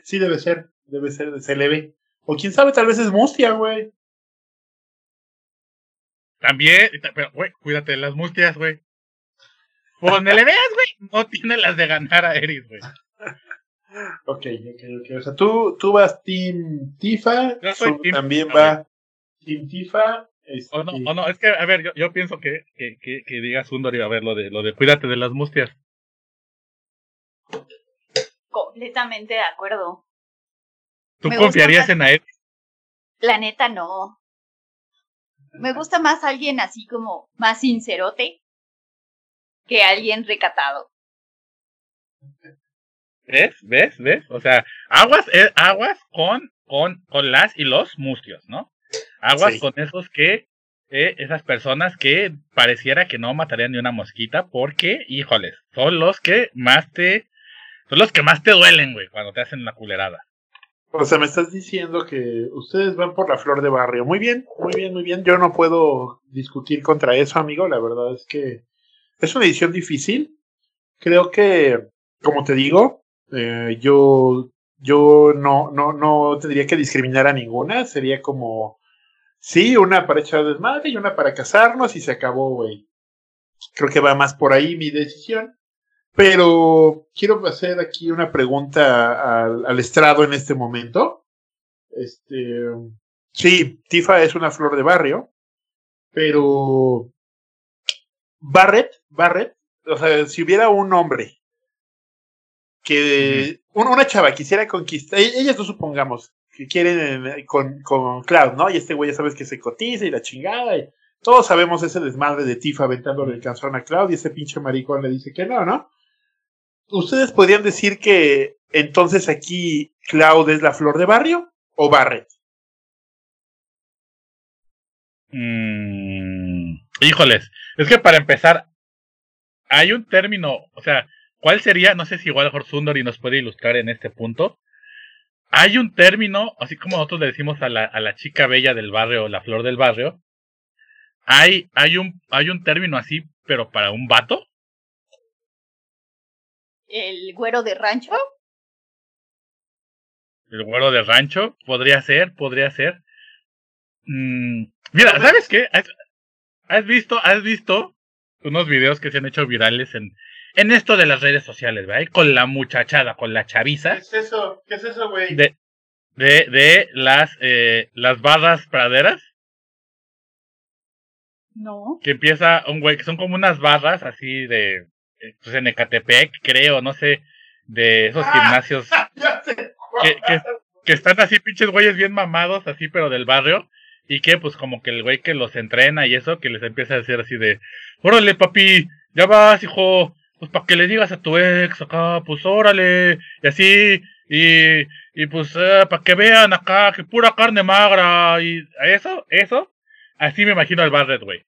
Sí, debe ser. Debe ser, se le ve. O quién sabe, tal vez es mustia, güey. También, pero, güey, cuídate de las mustias, güey. Por donde le veas, güey, no tiene las de ganar a Eris, güey. Ok, ok, ok. O sea, tú, tú vas Team Tifa. Yo soy Su team también Tifa, va Team Tifa. este, O no, o no, es que, a ver, yo, yo pienso que, que, que, que diga Sundari, a ver, lo de, lo de cuídate de las mustias. Completamente de acuerdo. ¿Tú Me confiarías en a él? La neta no. Me gusta más alguien así como más sincerote que alguien recatado. ¿Ves? ¿Ves? ¿Ves? O sea, aguas, eh, aguas con, con, con las y los mustios, ¿no? Aguas Sí. con esos que, eh, esas personas que pareciera que no matarían ni una mosquita porque, híjoles, son los que más te, son los que más te duelen, güey, cuando te hacen la culerada. O sea, me estás diciendo que ustedes van por la flor de barrio. Muy bien, muy bien, muy bien. Yo no puedo discutir contra eso, amigo. La verdad es que es una edición difícil. Creo que, como te digo, eh, yo, yo no, no, no tendría que discriminar a ninguna. Sería como, sí, una para echar desmadre y una para casarnos y se acabó, güey. Creo que va más por ahí mi decisión. Pero quiero hacer aquí una pregunta al, al estrado en este momento. Este, sí, Tifa es una flor de barrio, pero Barrett, Barrett, o sea, si hubiera un hombre que un- una chava quisiera conquistar, e- ellas no supongamos que quieren eh, con, con Cloud, ¿no? Y este güey ya sabes que se cotiza y la chingada y todos sabemos ese desmadre de Tifa aventándole el canzón a Cloud y ese pinche maricón le dice que no, ¿no? ¿Ustedes podrían decir que entonces aquí Cloud es la flor de barrio o Barrett? Mm, híjoles, es que para empezar, hay un término, o sea, ¿cuál sería? No sé si igual mejor Sundari nos puede ilustrar en este punto. Hay un término, así como nosotros le decimos a la, a la chica bella del barrio, la flor del barrio. Hay, hay un, hay un término así, pero para un vato. El güero de rancho. El güero de rancho, podría ser, podría ser. Mm, mira, ¿sabes qué? ¿Has visto, has visto unos videos que se han hecho virales en, en esto de las redes sociales, ¿verdad? Con la muchachada, con la ¿Qué chaviza es eso? ¿Qué es eso, güey? de, de, de las, eh, las barras praderas. No. que empieza un güey, que son como unas barras así de, pues en Ecatepec, creo, no sé, de esos Ah. gimnasios que, que, que están así pinches güeyes bien mamados, así pero del barrio, y que pues como que el güey que los entrena y eso, que les empieza a decir así de, órale papi, ya vas hijo, pues para que le digas a tu ex acá, pues órale, y así, y, y pues para que vean acá, que pura carne magra, y eso, eso, así me imagino al Barret, güey.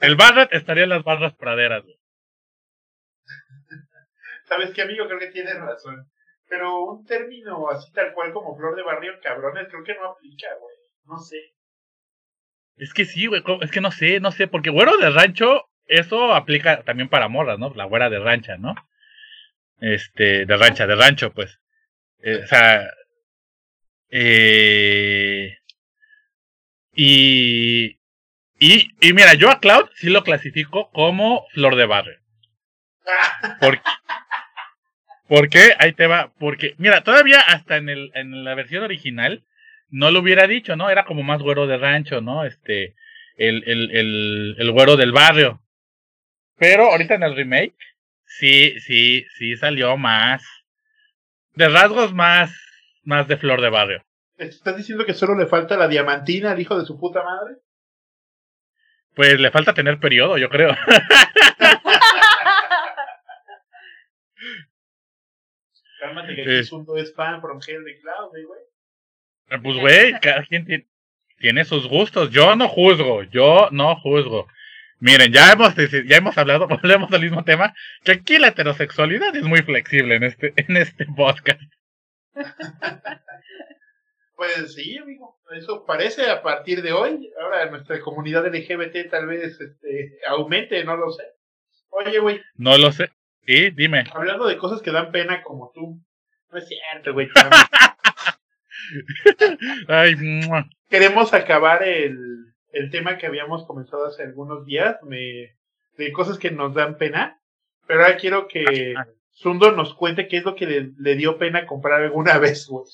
El Barret estaría en las barras praderas, güey. ¿Sabes qué, amigo? Creo que tienes razón. Pero un término así tal cual como flor de barrio, cabrones, creo que no aplica, güey. No sé. Es que sí, güey, es que no sé, no sé, porque güero de rancho, eso aplica también para morras, ¿no? La güera de rancha, ¿no? Este, de rancha, de rancho, pues. Eh, o sea, eh, y, y, y mira, yo a Cloud sí lo clasifico como flor de barrio. ¿Por, ¿Por qué? Ahí te va. Porque, mira, todavía hasta en, el, en la versión original no lo hubiera dicho, ¿no? Era como más güero de rancho, ¿no? Este, el, el, el, el güero del barrio. Pero ahorita en el remake, sí, sí, sí salió más. De rasgos más, más de flor de barrio. ¿Estás diciendo que solo le falta la diamantina al hijo de su puta madre? Pues le falta tener periodo, yo creo. Cálmate que aquí Sundo es fan from hell de Cloud, güey. Pues, güey, cada quien tiene, sus gustos. Yo no juzgo, yo no juzgo. Miren, ya hemos, ya hemos hablado, volvemos al mismo tema, que aquí la heterosexualidad es muy flexible en este, en este podcast. Pues sí, amigo. Eso parece a partir de hoy. Ahora nuestra comunidad LGBT tal vez este, aumente, no lo sé. Oye, güey, No lo sé. Sí, dime. hablando de cosas que dan pena como tú. No es cierto, güey. Ay, mua. Queremos acabar el, el tema que habíamos comenzado hace algunos días me, de cosas que nos dan pena. Pero ahora quiero que Sundo nos cuente qué es lo que le, le dio pena comprar alguna vez, güey.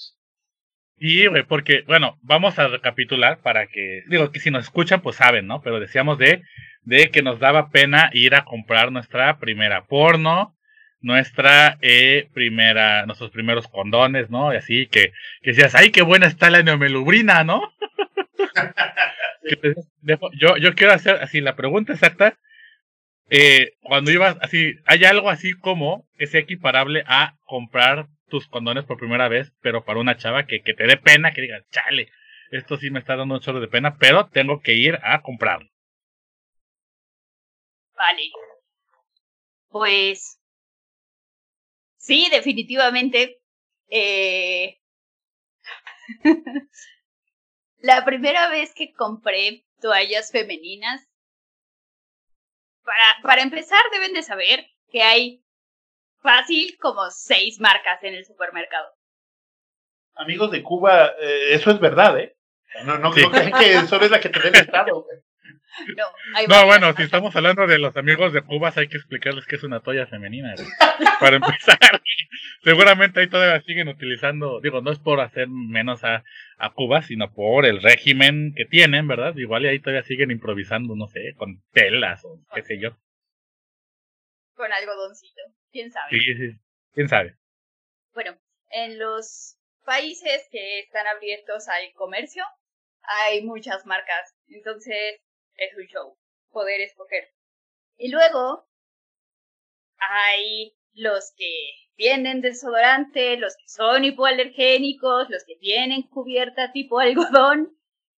Sí, güey, porque, bueno, vamos a recapitular para que, digo, que si nos escuchan, pues saben, ¿no? Pero decíamos de, de que nos daba pena ir a comprar nuestra primera porno, nuestra eh, primera, nuestros primeros condones, ¿no? Y así que, que decías, ay, qué buena está la neomelubrina, ¿no? Yo, yo quiero hacer así la pregunta exacta. Eh, cuando ibas así, ¿hay algo así como que sea equiparable a comprar tus condones por primera vez, pero para una chava que, que te dé pena, que digas, chale, esto sí me está dando un chorro de pena, pero tengo que ir a comprarlo? Vale. Pues sí, definitivamente. Eh... la primera vez que compré toallas femeninas, para, para empezar deben de saber que hay fácil como seis marcas en el supermercado. Amigos de Cuba, eh, eso es verdad, ¿eh? No, no, Sí. no crean que solo es la que te dé el Estado, güey. No, bueno, si estamos hablando de los amigos de Cuba, hay que explicarles que es una toalla femenina. güey. Para empezar, seguramente ahí todavía siguen utilizando, digo, no es por hacer menos a, a Cuba, sino por el régimen que tienen, ¿verdad? Igual y ahí todavía siguen improvisando, no sé, con telas o qué sé yo. Con algodoncito, quién sabe. Sí, sí, quién sabe. Bueno, en los países que están abiertos al comercio hay muchas marcas, entonces es un show poder escoger. Y luego hay los que tienen desodorante, los que son hipoalergénicos, los que tienen cubierta tipo algodón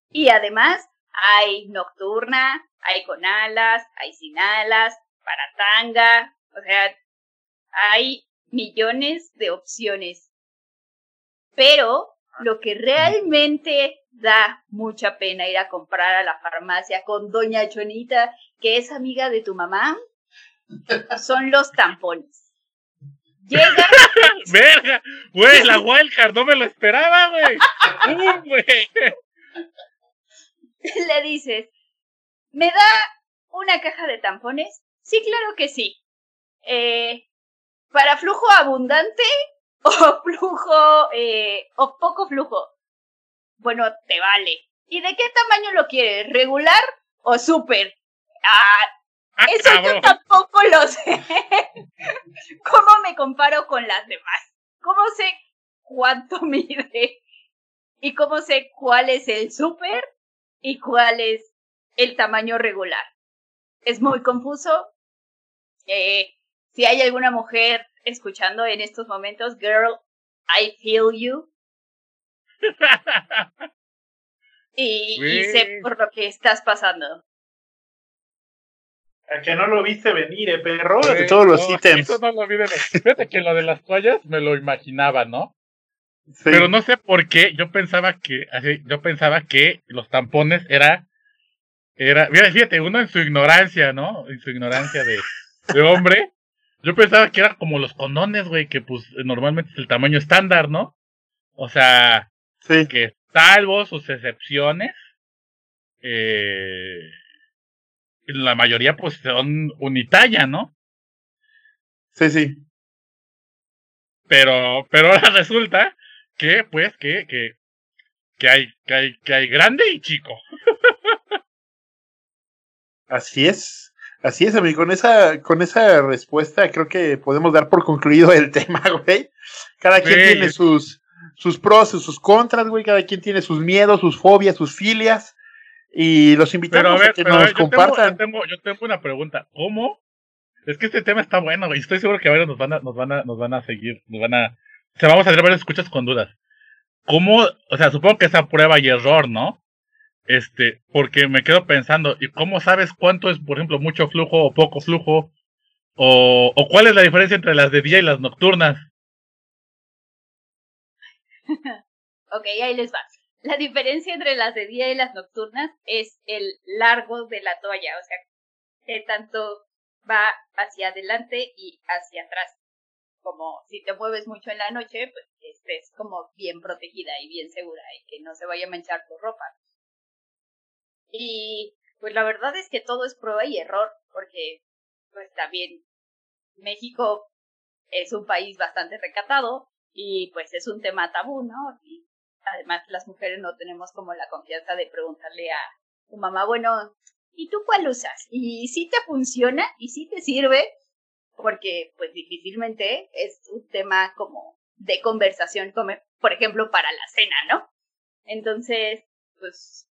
y además hay nocturna, hay con alas, hay sin alas, para tanga, o sea, hay millones de opciones. Pero lo que realmente da mucha pena ir a comprar a la farmacia con Doña Chonita, que es amiga de tu mamá, son los tampones. Llega, ¡Verga! Güey, la wildcard, no me lo esperaba, güey. ¡Uh, güey! le dices, ¿Me da una caja de tampones? Sí, claro que sí. Eh, ¿Para flujo abundante o flujo eh, o poco flujo? Bueno, te vale. ¿Y de qué tamaño lo quieres? ¿Regular o súper? Ah, Ah, eso yo tampoco lo sé. ¿Cómo me comparo con las demás? ¿Cómo sé cuánto mide? ¿Y cómo sé cuál es el súper y cuál es el tamaño regular? Es muy confuso. Eh, si hay alguna mujer escuchando en estos momentos, girl, I feel you. Y, y sé por lo que estás pasando. A que no lo viste venir, eh, perro, de Güey, todos los no, ítems. Eso no lo vi de los- Fíjate que lo de las toallas me lo imaginaba, ¿no? Sí. Pero no sé por qué, yo pensaba que, así, yo pensaba que los tampones era, era, mira, fíjate, uno en su ignorancia, ¿no? En su ignorancia de, de hombre, yo pensaba que era como los condones, güey, que pues normalmente es el tamaño estándar, ¿no? O sea, Sí. que salvo sus excepciones, eh, la mayoría pues son unitalla, ¿no? Sí, sí. Pero, pero ahora resulta que, pues, que, que, que hay, que hay, que hay grande y chico. Así es. Así es, amigo. Con esa, con esa respuesta creo que podemos dar por concluido el tema, güey. Cada quien tiene sus, sus pros y sus contras, güey. Cada quien tiene sus miedos, sus fobias, sus filias. Y los Pero invitamos a ver, a que pero a nos ver, yo, tengo, compartan. yo, tengo, yo tengo una pregunta. ¿Cómo? Es que este tema está bueno, güey. Estoy seguro que varios nos van a, nos van a, nos van a seguir, nos van a, o sea, vamos a tener varios escuchas con dudas. ¿Cómo? O sea, supongo que esa prueba y error, ¿no? Este, porque me quedo pensando, ¿y cómo sabes cuánto es, por ejemplo, mucho flujo o poco flujo? O, o cuál es la diferencia entre las de día y las nocturnas? Ok, ahí les va. La diferencia entre las de día y las nocturnas es el largo de la toalla, o sea, que tanto va hacia adelante y hacia atrás. Como si te mueves mucho en la noche, pues estés como bien protegida y bien segura y que no se vaya a manchar tu ropa. Y pues la verdad es que todo es prueba y error, porque pues también México es un país bastante recatado y pues es un tema tabú, ¿no? Y además las mujeres no tenemos como la confianza de preguntarle a tu mamá, bueno, ¿y tú cuál usas? Y si te funciona y si te sirve, porque pues difícilmente es un tema como de conversación, como, por ejemplo, para la cena, ¿no? Entonces, pues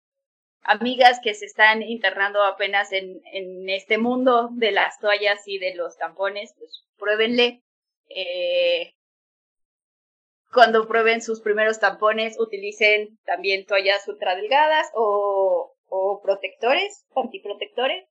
amigas que se están internando apenas en, en este mundo de las toallas y de los tampones, pues pruébenle. Eh, cuando prueben sus primeros tampones, utilicen también toallas ultra delgadas o, o protectores, antiprotectores.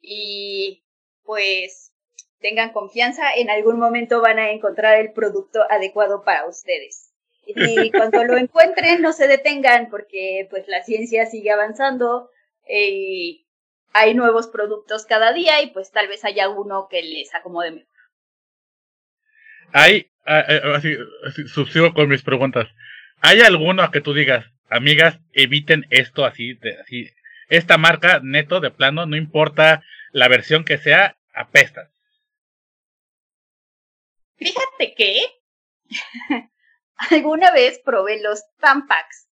Y pues tengan confianza, en algún momento van a encontrar el producto adecuado para ustedes. Y cuando lo encuentren, no se detengan porque pues la ciencia sigue avanzando eh, y hay nuevos productos cada día y pues tal vez haya uno que les acomode mejor. Hay, ah, eh, así, así, subsigo con mis preguntas. ¿Hay alguno que tú digas, amigas, eviten esto así, de, así, esta marca neto de plano, no importa la versión que sea, apesta? Fíjate que alguna vez probé los Tampax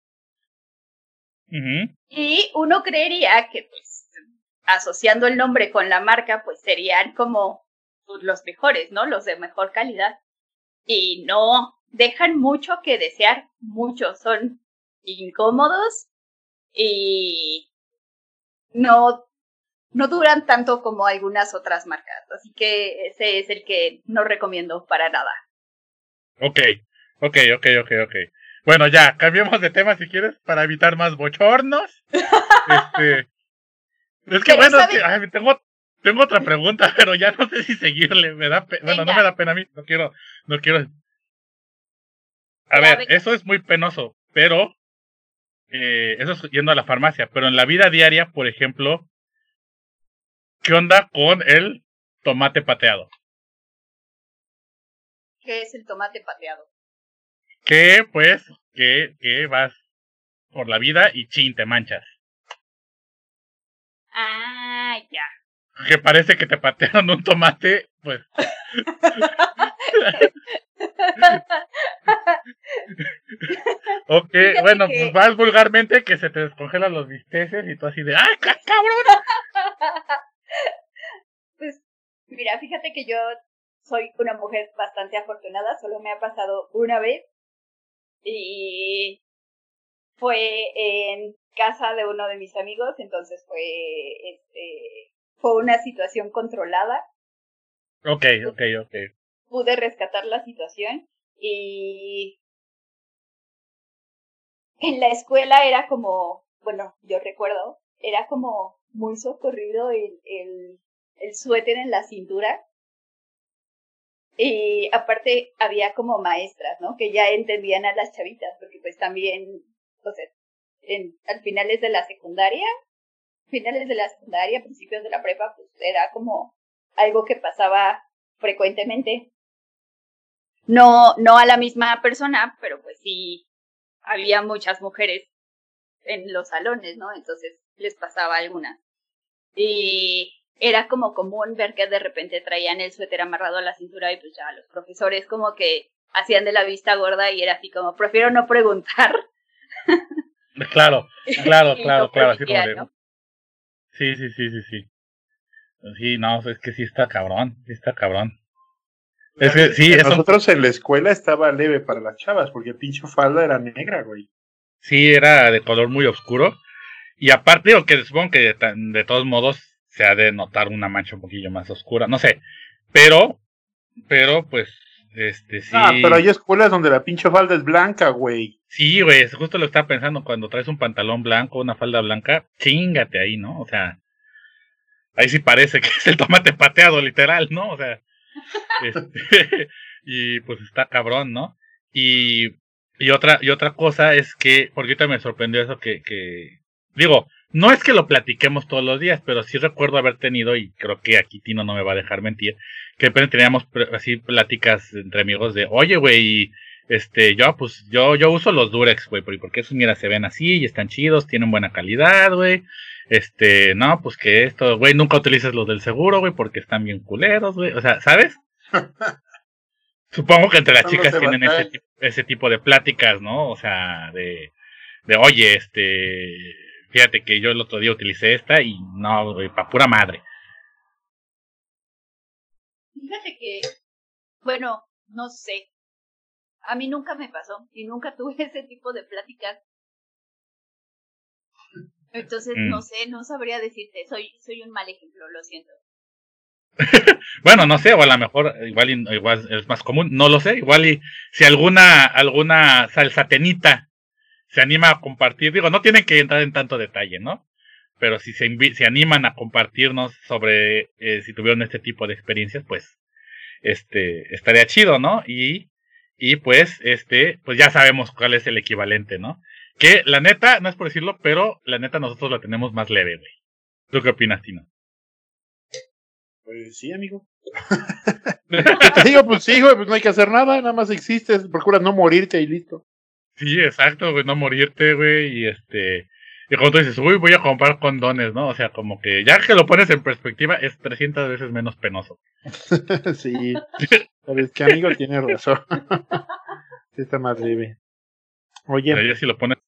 Ujú. y uno creería que pues asociando el nombre con la marca pues serían como pues, los mejores, ¿no? Los de mejor calidad. Y no, dejan mucho que desear, mucho, son incómodos y no, no duran tanto como algunas otras marcas. Así que ese es el que no recomiendo para nada. Ok, ok, ok, ok, ok. Bueno, ya, cambiemos de tema si quieres para evitar más bochornos. este, es que Pero, bueno, que, ay, tengo, tengo otra pregunta, pero ya no sé si seguirle. Me da, pe- bueno, no me da pena a mí. No quiero, no quiero. A ver, eso es muy penoso, pero eh, eso es yendo a la farmacia. Pero en la vida diaria, por ejemplo, ¿qué onda con el tomate pateado? ¿Qué es el tomate pateado? Que pues, que, que vas por la vida y chin, te manchas. Ah, ya. Que parece que te patearon un tomate, pues. ok, Fíjate bueno, que- pues más vulgarmente que se te descongelan los bisteces y tú así de ¡ay, ca- cabrón! Pues, mira, fíjate que yo soy una mujer bastante afortunada, solo me ha pasado una vez y fue en casa de uno de mis amigos, entonces fue, este, fue una situación controlada, Ok, ok, ok. pude rescatar la situación y en la escuela era como, bueno, yo recuerdo, era como muy socorrido el, el, el suéter en la cintura. Y aparte había como maestras, ¿no? Que ya entendían a las chavitas, porque pues también, o sea, en, al finales de la secundaria, finales de la secundaria, principios de la prepa, pues era como algo que pasaba frecuentemente. No, no a la misma persona, pero pues sí había muchas mujeres en los salones, ¿no? Entonces les pasaba alguna. Y era como común ver que de repente traían el suéter amarrado a la cintura y pues ya los profesores como que hacían de la vista gorda y era así como, prefiero no preguntar. Claro, claro, claro, claro. Así como ¿no? Sí, sí, sí, sí, sí. Sí, no, es que sí está cabrón, sí está cabrón. Es que sí, eso, Nosotros en la escuela estaba leve para las chavas, porque pinche falda era negra, güey. sí era de color muy oscuro. Y aparte, digo que supongo que de, de todos modos se ha de notar una mancha un poquillo más oscura, no sé. Pero, pero pues, este sí. Ah, pero hay escuelas donde la pinche falda es blanca, güey. Sí, güey, justo lo estaba pensando cuando traes un pantalón blanco, una falda blanca, chingate ahí, ¿no? O sea, ahí sí parece que es el tomate pateado, literal, ¿no? O sea, este, y pues está cabrón, ¿no? Y, y otra, y otra cosa es que, porque ahorita me sorprendió eso que, que, digo, no es que lo platiquemos todos los días, pero sí recuerdo haber tenido, y creo que aquí Tino no me va a dejar mentir, que de repente teníamos así pláticas entre amigos de, oye, güey, este, yo, pues, yo, yo uso los Durex, güey, porque esos, mira, se ven así y están chidos, tienen buena calidad, güey. Este, no, pues que esto, güey, nunca utilices los del seguro, güey, porque están bien culeros, güey. O sea, ¿sabes? Supongo que entre las chicas tienen ese, ese tipo de pláticas, ¿no? O sea, de, de, oye, este, fíjate que yo el otro día utilicé esta y no, güey, pa' pura madre. Fíjate que, bueno, no sé. A mí nunca me pasó y nunca tuve ese tipo de pláticas. Entonces, Mm. no sé, no sabría decirte. Soy, soy un mal ejemplo, lo siento. Bueno, no sé, o a lo mejor igual, igual es más común, no lo sé, igual y si alguna, alguna salsatenita se anima a compartir, digo, no tienen que entrar en tanto detalle, ¿no? Pero si se, animan a compartirnos sobre eh, si tuvieron este tipo de experiencias, pues, este, estaría chido, ¿no? Y, y pues, este, pues ya sabemos cuál es el equivalente, ¿no? Que la neta, no es por decirlo, pero la neta nosotros la tenemos más leve, güey. ¿Tú qué opinas, Tino? Pues sí, amigo. Te digo, pues sí, güey, pues no hay que hacer nada, nada más existes, procuras no morirte y listo. Sí, exacto, güey, no morirte, güey, y este, y cuando dices, uy, voy a comprar condones, ¿no? O sea, como que ya que lo pones en perspectiva, es 300 veces menos penoso. sí. Sabes que amigo tiene razón. Sí está más leve. Oye, Pero ya si lo pones...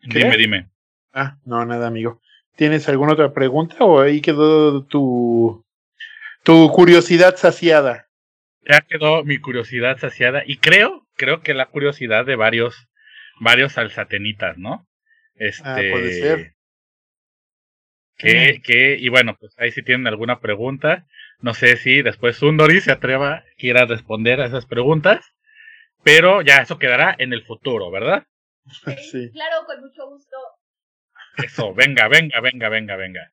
¿Qué? Dime, dime. ah, no, nada, amigo. ¿Tienes alguna otra pregunta o ahí quedó tu, tu curiosidad saciada? Ya quedó mi curiosidad saciada, y creo, creo que la curiosidad de varios, varios alzatenitas, ¿no? Este... Ah, puede ser. Que, que, y bueno, pues ahí si tienen alguna pregunta, no sé si después Sundori se atreva, quiera responder a esas preguntas, pero ya eso quedará en el futuro, ¿verdad? Sí. Claro, con mucho gusto. Eso, venga, venga, venga, venga, venga.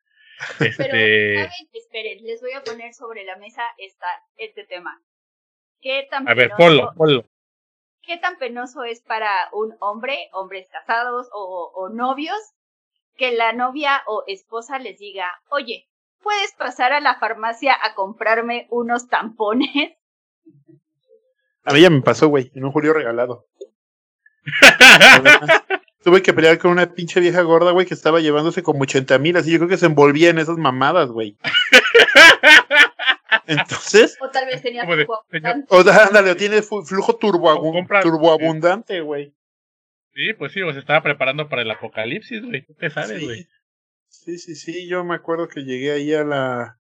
Pero, Este, ¿saben? Esperen, les voy a poner sobre la mesa esta, este tema. ¿Qué tan a ver, ponlo, ponlo. ¿Qué tan penoso es para un hombre, hombres casados o, novios, que la novia o esposa les diga, oye, ¿puedes pasar a la farmacia a comprarme unos tampones? A mí ya me pasó, güey, en un julio regalado. tuve que pelear con una pinche vieja gorda, güey, que estaba llevándose como 80 mil, así yo creo que se envolvía en esas mamadas, güey. Entonces, O tal vez tenía tu señor, o sea, ándale, tiene flujo turboabundante, güey. Sí, pues sí, se estaba preparando para el apocalipsis, güey. ¿Tú qué sabes, Sí. güey? Sí, sí, sí, yo me acuerdo que llegué ahí a la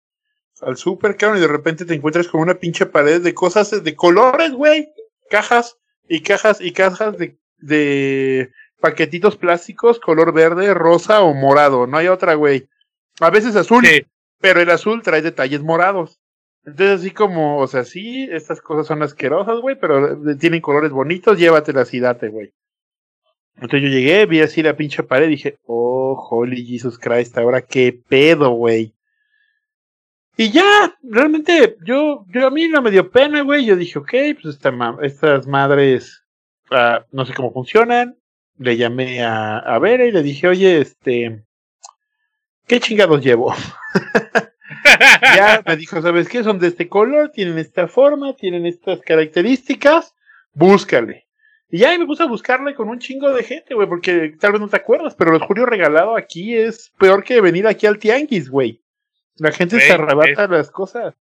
al super, cabrón, y de repente te encuentras con una pinche pared de cosas de colores, güey. Cajas y cajas y cajas de, de paquetitos plásticos color verde, rosa o morado. No hay otra, güey. A veces azul, Sí, pero el azul trae detalles morados. Entonces, así como, o sea, sí, estas cosas son asquerosas, güey, pero eh, tienen colores bonitos, llévatelas y date, güey. Entonces yo llegué, vi así la pinche pared y dije, oh, holy Jesus Christ, ahora qué pedo, güey. Y ya, realmente, yo, yo a mí no me dio pena, güey. Yo dije, ok, pues esta ma- estas madres, ah, no sé cómo funcionan. Le llamé a, a Vera y le dije, oye, este, ¿qué chingados llevo? ya me dijo, ¿sabes qué? Son de este color, tienen esta forma, tienen estas características, búscale. Y ya y me puse a buscarle con un chingo de gente, güey, porque tal vez no te acuerdas, pero el Julio regalado aquí es peor que venir aquí al tianguis, güey. La gente se arrebata las cosas.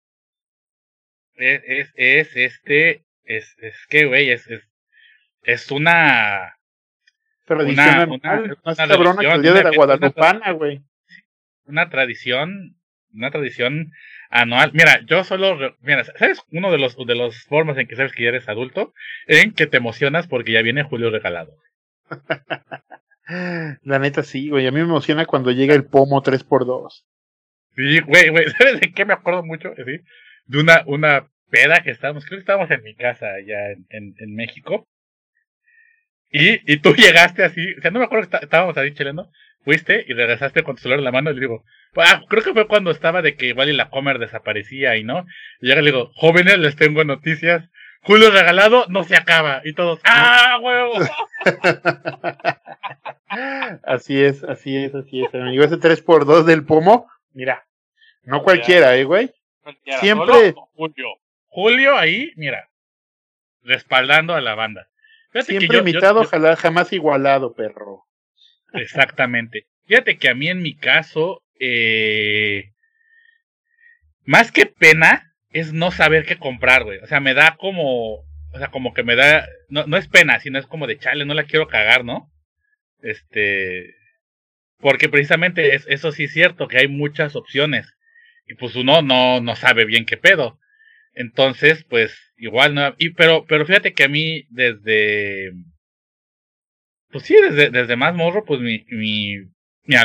es, es, es este, es, es que, güey, es, es, es una, Tradición una- anual, una más cabrona que el día de la una- Guadalupana, güey. una tradición, una tradición anual. Mira, yo solo, mira, ¿sabes? Uno de los, de los formas en que sabes que ya eres adulto, en que te emocionas porque ya viene Julio regalado. La neta sí, güey. A mí me emociona cuando llega el pomo 3x2. Sí, güey, güey, ¿sabes de qué me acuerdo mucho? Sí, de una, una peda que estábamos, creo que estábamos en mi casa allá en, en, en México. Y, y tú llegaste así, o sea, no me acuerdo que está- estábamos ahí chileno, fuiste y regresaste con tu celular en la mano y le digo, ah, creo que fue cuando estaba de que igual y la comer desaparecía y no. Y llega y le digo, jóvenes, les tengo noticias. Julio regalado no se acaba. Y todos, ¡ah, huevo! Así es, así es, así es, amigo. Ese 3x2 del pomo, mira, no cualquiera, eh, güey. Siempre- Solo Julio. Julio ahí, mira, respaldando a la banda. Fíjate que Siempre yo- imitado, yo- ojalá jamás igualado, perro. Exactamente. Fíjate que a mí en mi caso, eh, más que pena, es no saber qué comprar, güey. O sea, me da como, o sea, como que me da, no, no es pena, sino es como de chale, no la quiero cagar, ¿no? Este, porque precisamente es, eso sí es cierto, que hay muchas opciones. Y pues uno no, no sabe bien qué pedo. Entonces, pues, igual no, y pero, pero fíjate que a mí desde, pues sí, desde, desde más morro, pues mi, mi, mi,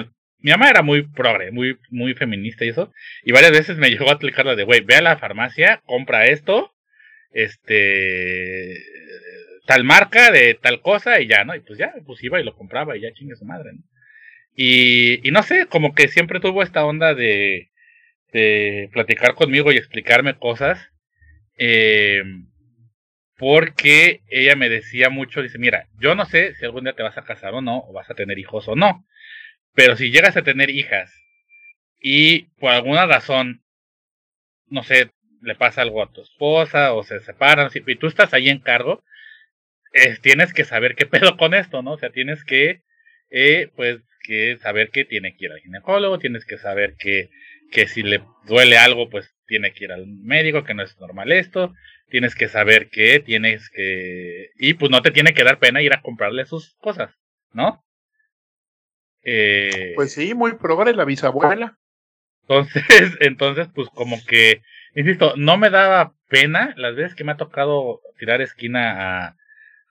mamá era muy progre, muy, muy feminista y eso. Y varias veces me llegó a aplicar la de, güey, ve a la farmacia, compra esto, este, tal marca de tal cosa y ya, ¿no? Y pues ya, pues iba y lo compraba y ya chingue su madre, ¿no? Y, y no sé, como que siempre tuvo esta onda de, de platicar conmigo y explicarme cosas. Eh, porque ella me decía mucho, dice, mira, yo no sé si algún día te vas a casar o no, o vas a tener hijos o no, pero si llegas a tener hijas y por alguna razón, no sé, le pasa algo a tu esposa o se separan, y tú estás ahí en cargo, eh, tienes que saber qué pedo con esto, ¿no? O sea, tienes que, eh, pues, que saber que tiene que ir al ginecólogo, tienes que saber que, que si le duele algo, pues tiene que ir al médico, que no es normal esto, tienes que saber que tienes que, y pues no te tiene que dar pena ir a comprarle sus cosas, ¿no? Eh, Pues sí, muy progre la bisabuela. entonces, entonces, pues como que, insisto, no me daba pena las veces que me ha tocado tirar esquina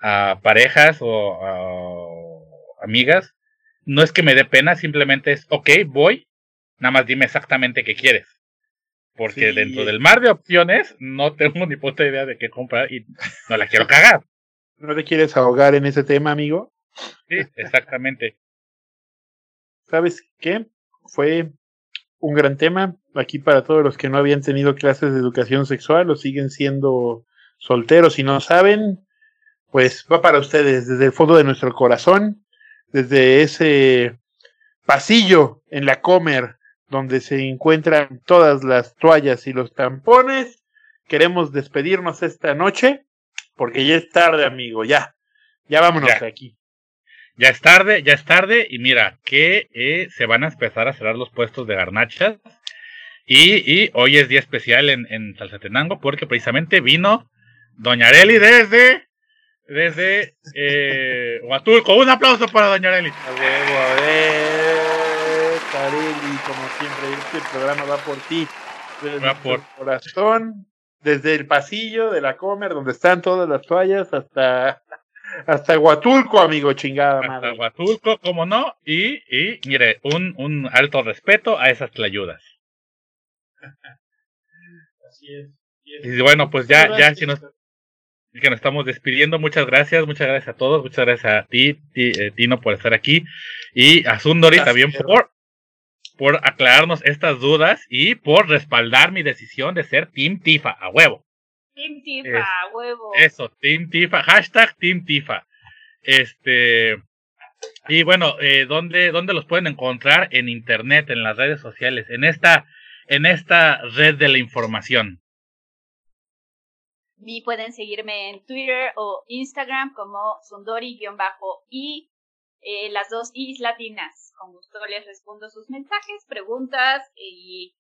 a, a parejas o a amigas. No es que me dé pena, simplemente es, ok, voy, nada más dime exactamente qué quieres. Porque Sí. dentro del mar de opciones no tengo ni puta idea de qué comprar y no la quiero cagar. ¿No te quieres ahogar en ese tema, amigo? Sí, exactamente. ¿Sabes qué? Fue un gran tema aquí para todos los que no habían tenido clases de educación sexual o siguen siendo solteros y no saben, pues va para ustedes desde el fondo de nuestro corazón, desde ese pasillo en la comer donde se encuentran todas las toallas y los tampones. Queremos despedirnos esta noche porque ya es tarde, amigo, ya. Ya vámonos Ya. de aquí. Ya es tarde, ya es tarde. Y mira, que eh, se van a empezar a cerrar los puestos de garnachas. Y, y hoy es día especial en, en Salsatenango porque precisamente vino Doña Areli desde desde eh, Huatulco. Un aplauso para Doña Areli. A huevo, a ver, Areli, como siempre, este programa va por ti. Desde Va por- corazón, desde el pasillo de la Comer, donde están todas las toallas, hasta, hasta Huatulco, amigo, chingada Hasta madre. Huatulco, como no. Y, y mire, un, un alto respeto a esas tlayudas. Así es. Y bueno, pues ya, ya, si nos, que nos estamos despidiendo, muchas gracias, muchas gracias a todos, muchas gracias a ti, ti, eh, Tino, por estar aquí, y a Sundori Gracias. también por, por aclararnos estas dudas y por respaldar mi decisión de ser Team Tifa, a huevo. Team Tifa, Es- huevo. Eso, Team Tifa, hashtag Team Tifa. Este, y bueno, eh, ¿dónde, ¿dónde los pueden encontrar? En internet, en las redes sociales, en esta, en esta red de la información. Y pueden seguirme en Twitter o Instagram como Sundori-y eh, las dos Is latinas. Con gusto les respondo sus mensajes, preguntas y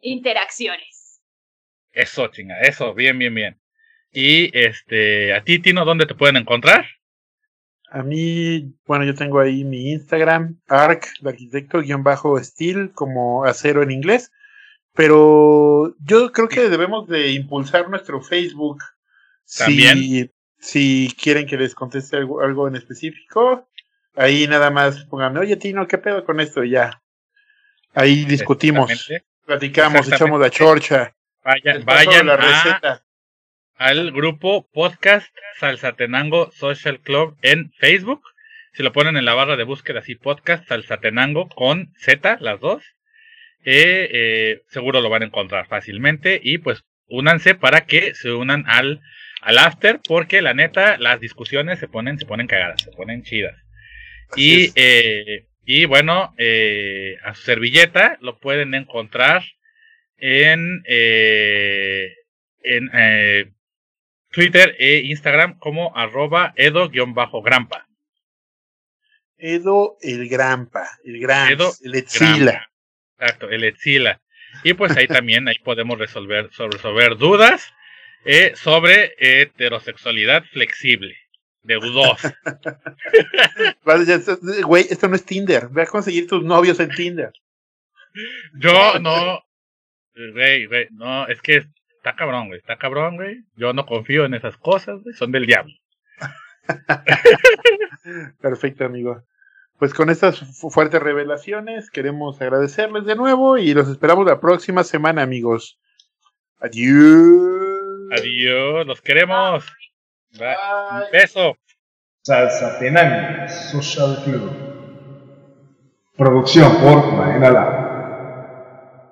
interacciones. Eso, chinga, eso, bien, bien, bien. Y este, a ti, Tino, ¿dónde te pueden encontrar? A mí, bueno, yo tengo ahí mi Instagram, arc, de arquitecto, guion bajo, steel, como acero en inglés. Pero yo creo que debemos de impulsar nuestro Facebook. También. Si, si quieren que les conteste algo, algo en específico, ahí nada más pónganme, oye Tino, ¿qué pedo con esto? Y ya. Ahí discutimos, platicamos, echamos la chorcha. Vayan, vayan la a- receta. al grupo Podcast Salsatenango Social Club en Facebook. Si lo ponen en la barra de búsqueda así, Podcast Salsatenango con Z, las dos, eh, eh, seguro lo van a encontrar fácilmente. Y pues únanse para que se unan al, al after, porque la neta, las discusiones se ponen, se ponen cagadas, se ponen chidas. Así Y, eh, y bueno, eh, a su servilleta lo pueden encontrar en, eh, en eh, Twitter e Instagram como arroba edo-grampa. Edo el Grampa, el Grams, Edo el Etzila. Grampa. Exacto, el Etzila. Y pues ahí también, ahí podemos resolver, resolver dudas eh, sobre heterosexualidad flexible. De dos. Vale, ya está- Güey, esto no es Tinder. Ve a conseguir tus novios en Tinder. Yo no. Güey, güey, no, es que está cabrón, güey. Está cabrón, güey. Yo no confío en esas cosas, güey. Son del diablo. Perfecto, amigo. Pues con estas fu- fuertes revelaciones queremos agradecerles de nuevo y los esperamos la próxima semana, amigos. Adiós. Adiós, los queremos. Bye. Un Bye. beso. Salsa Tenango Social Club. Producción por Maena Lara.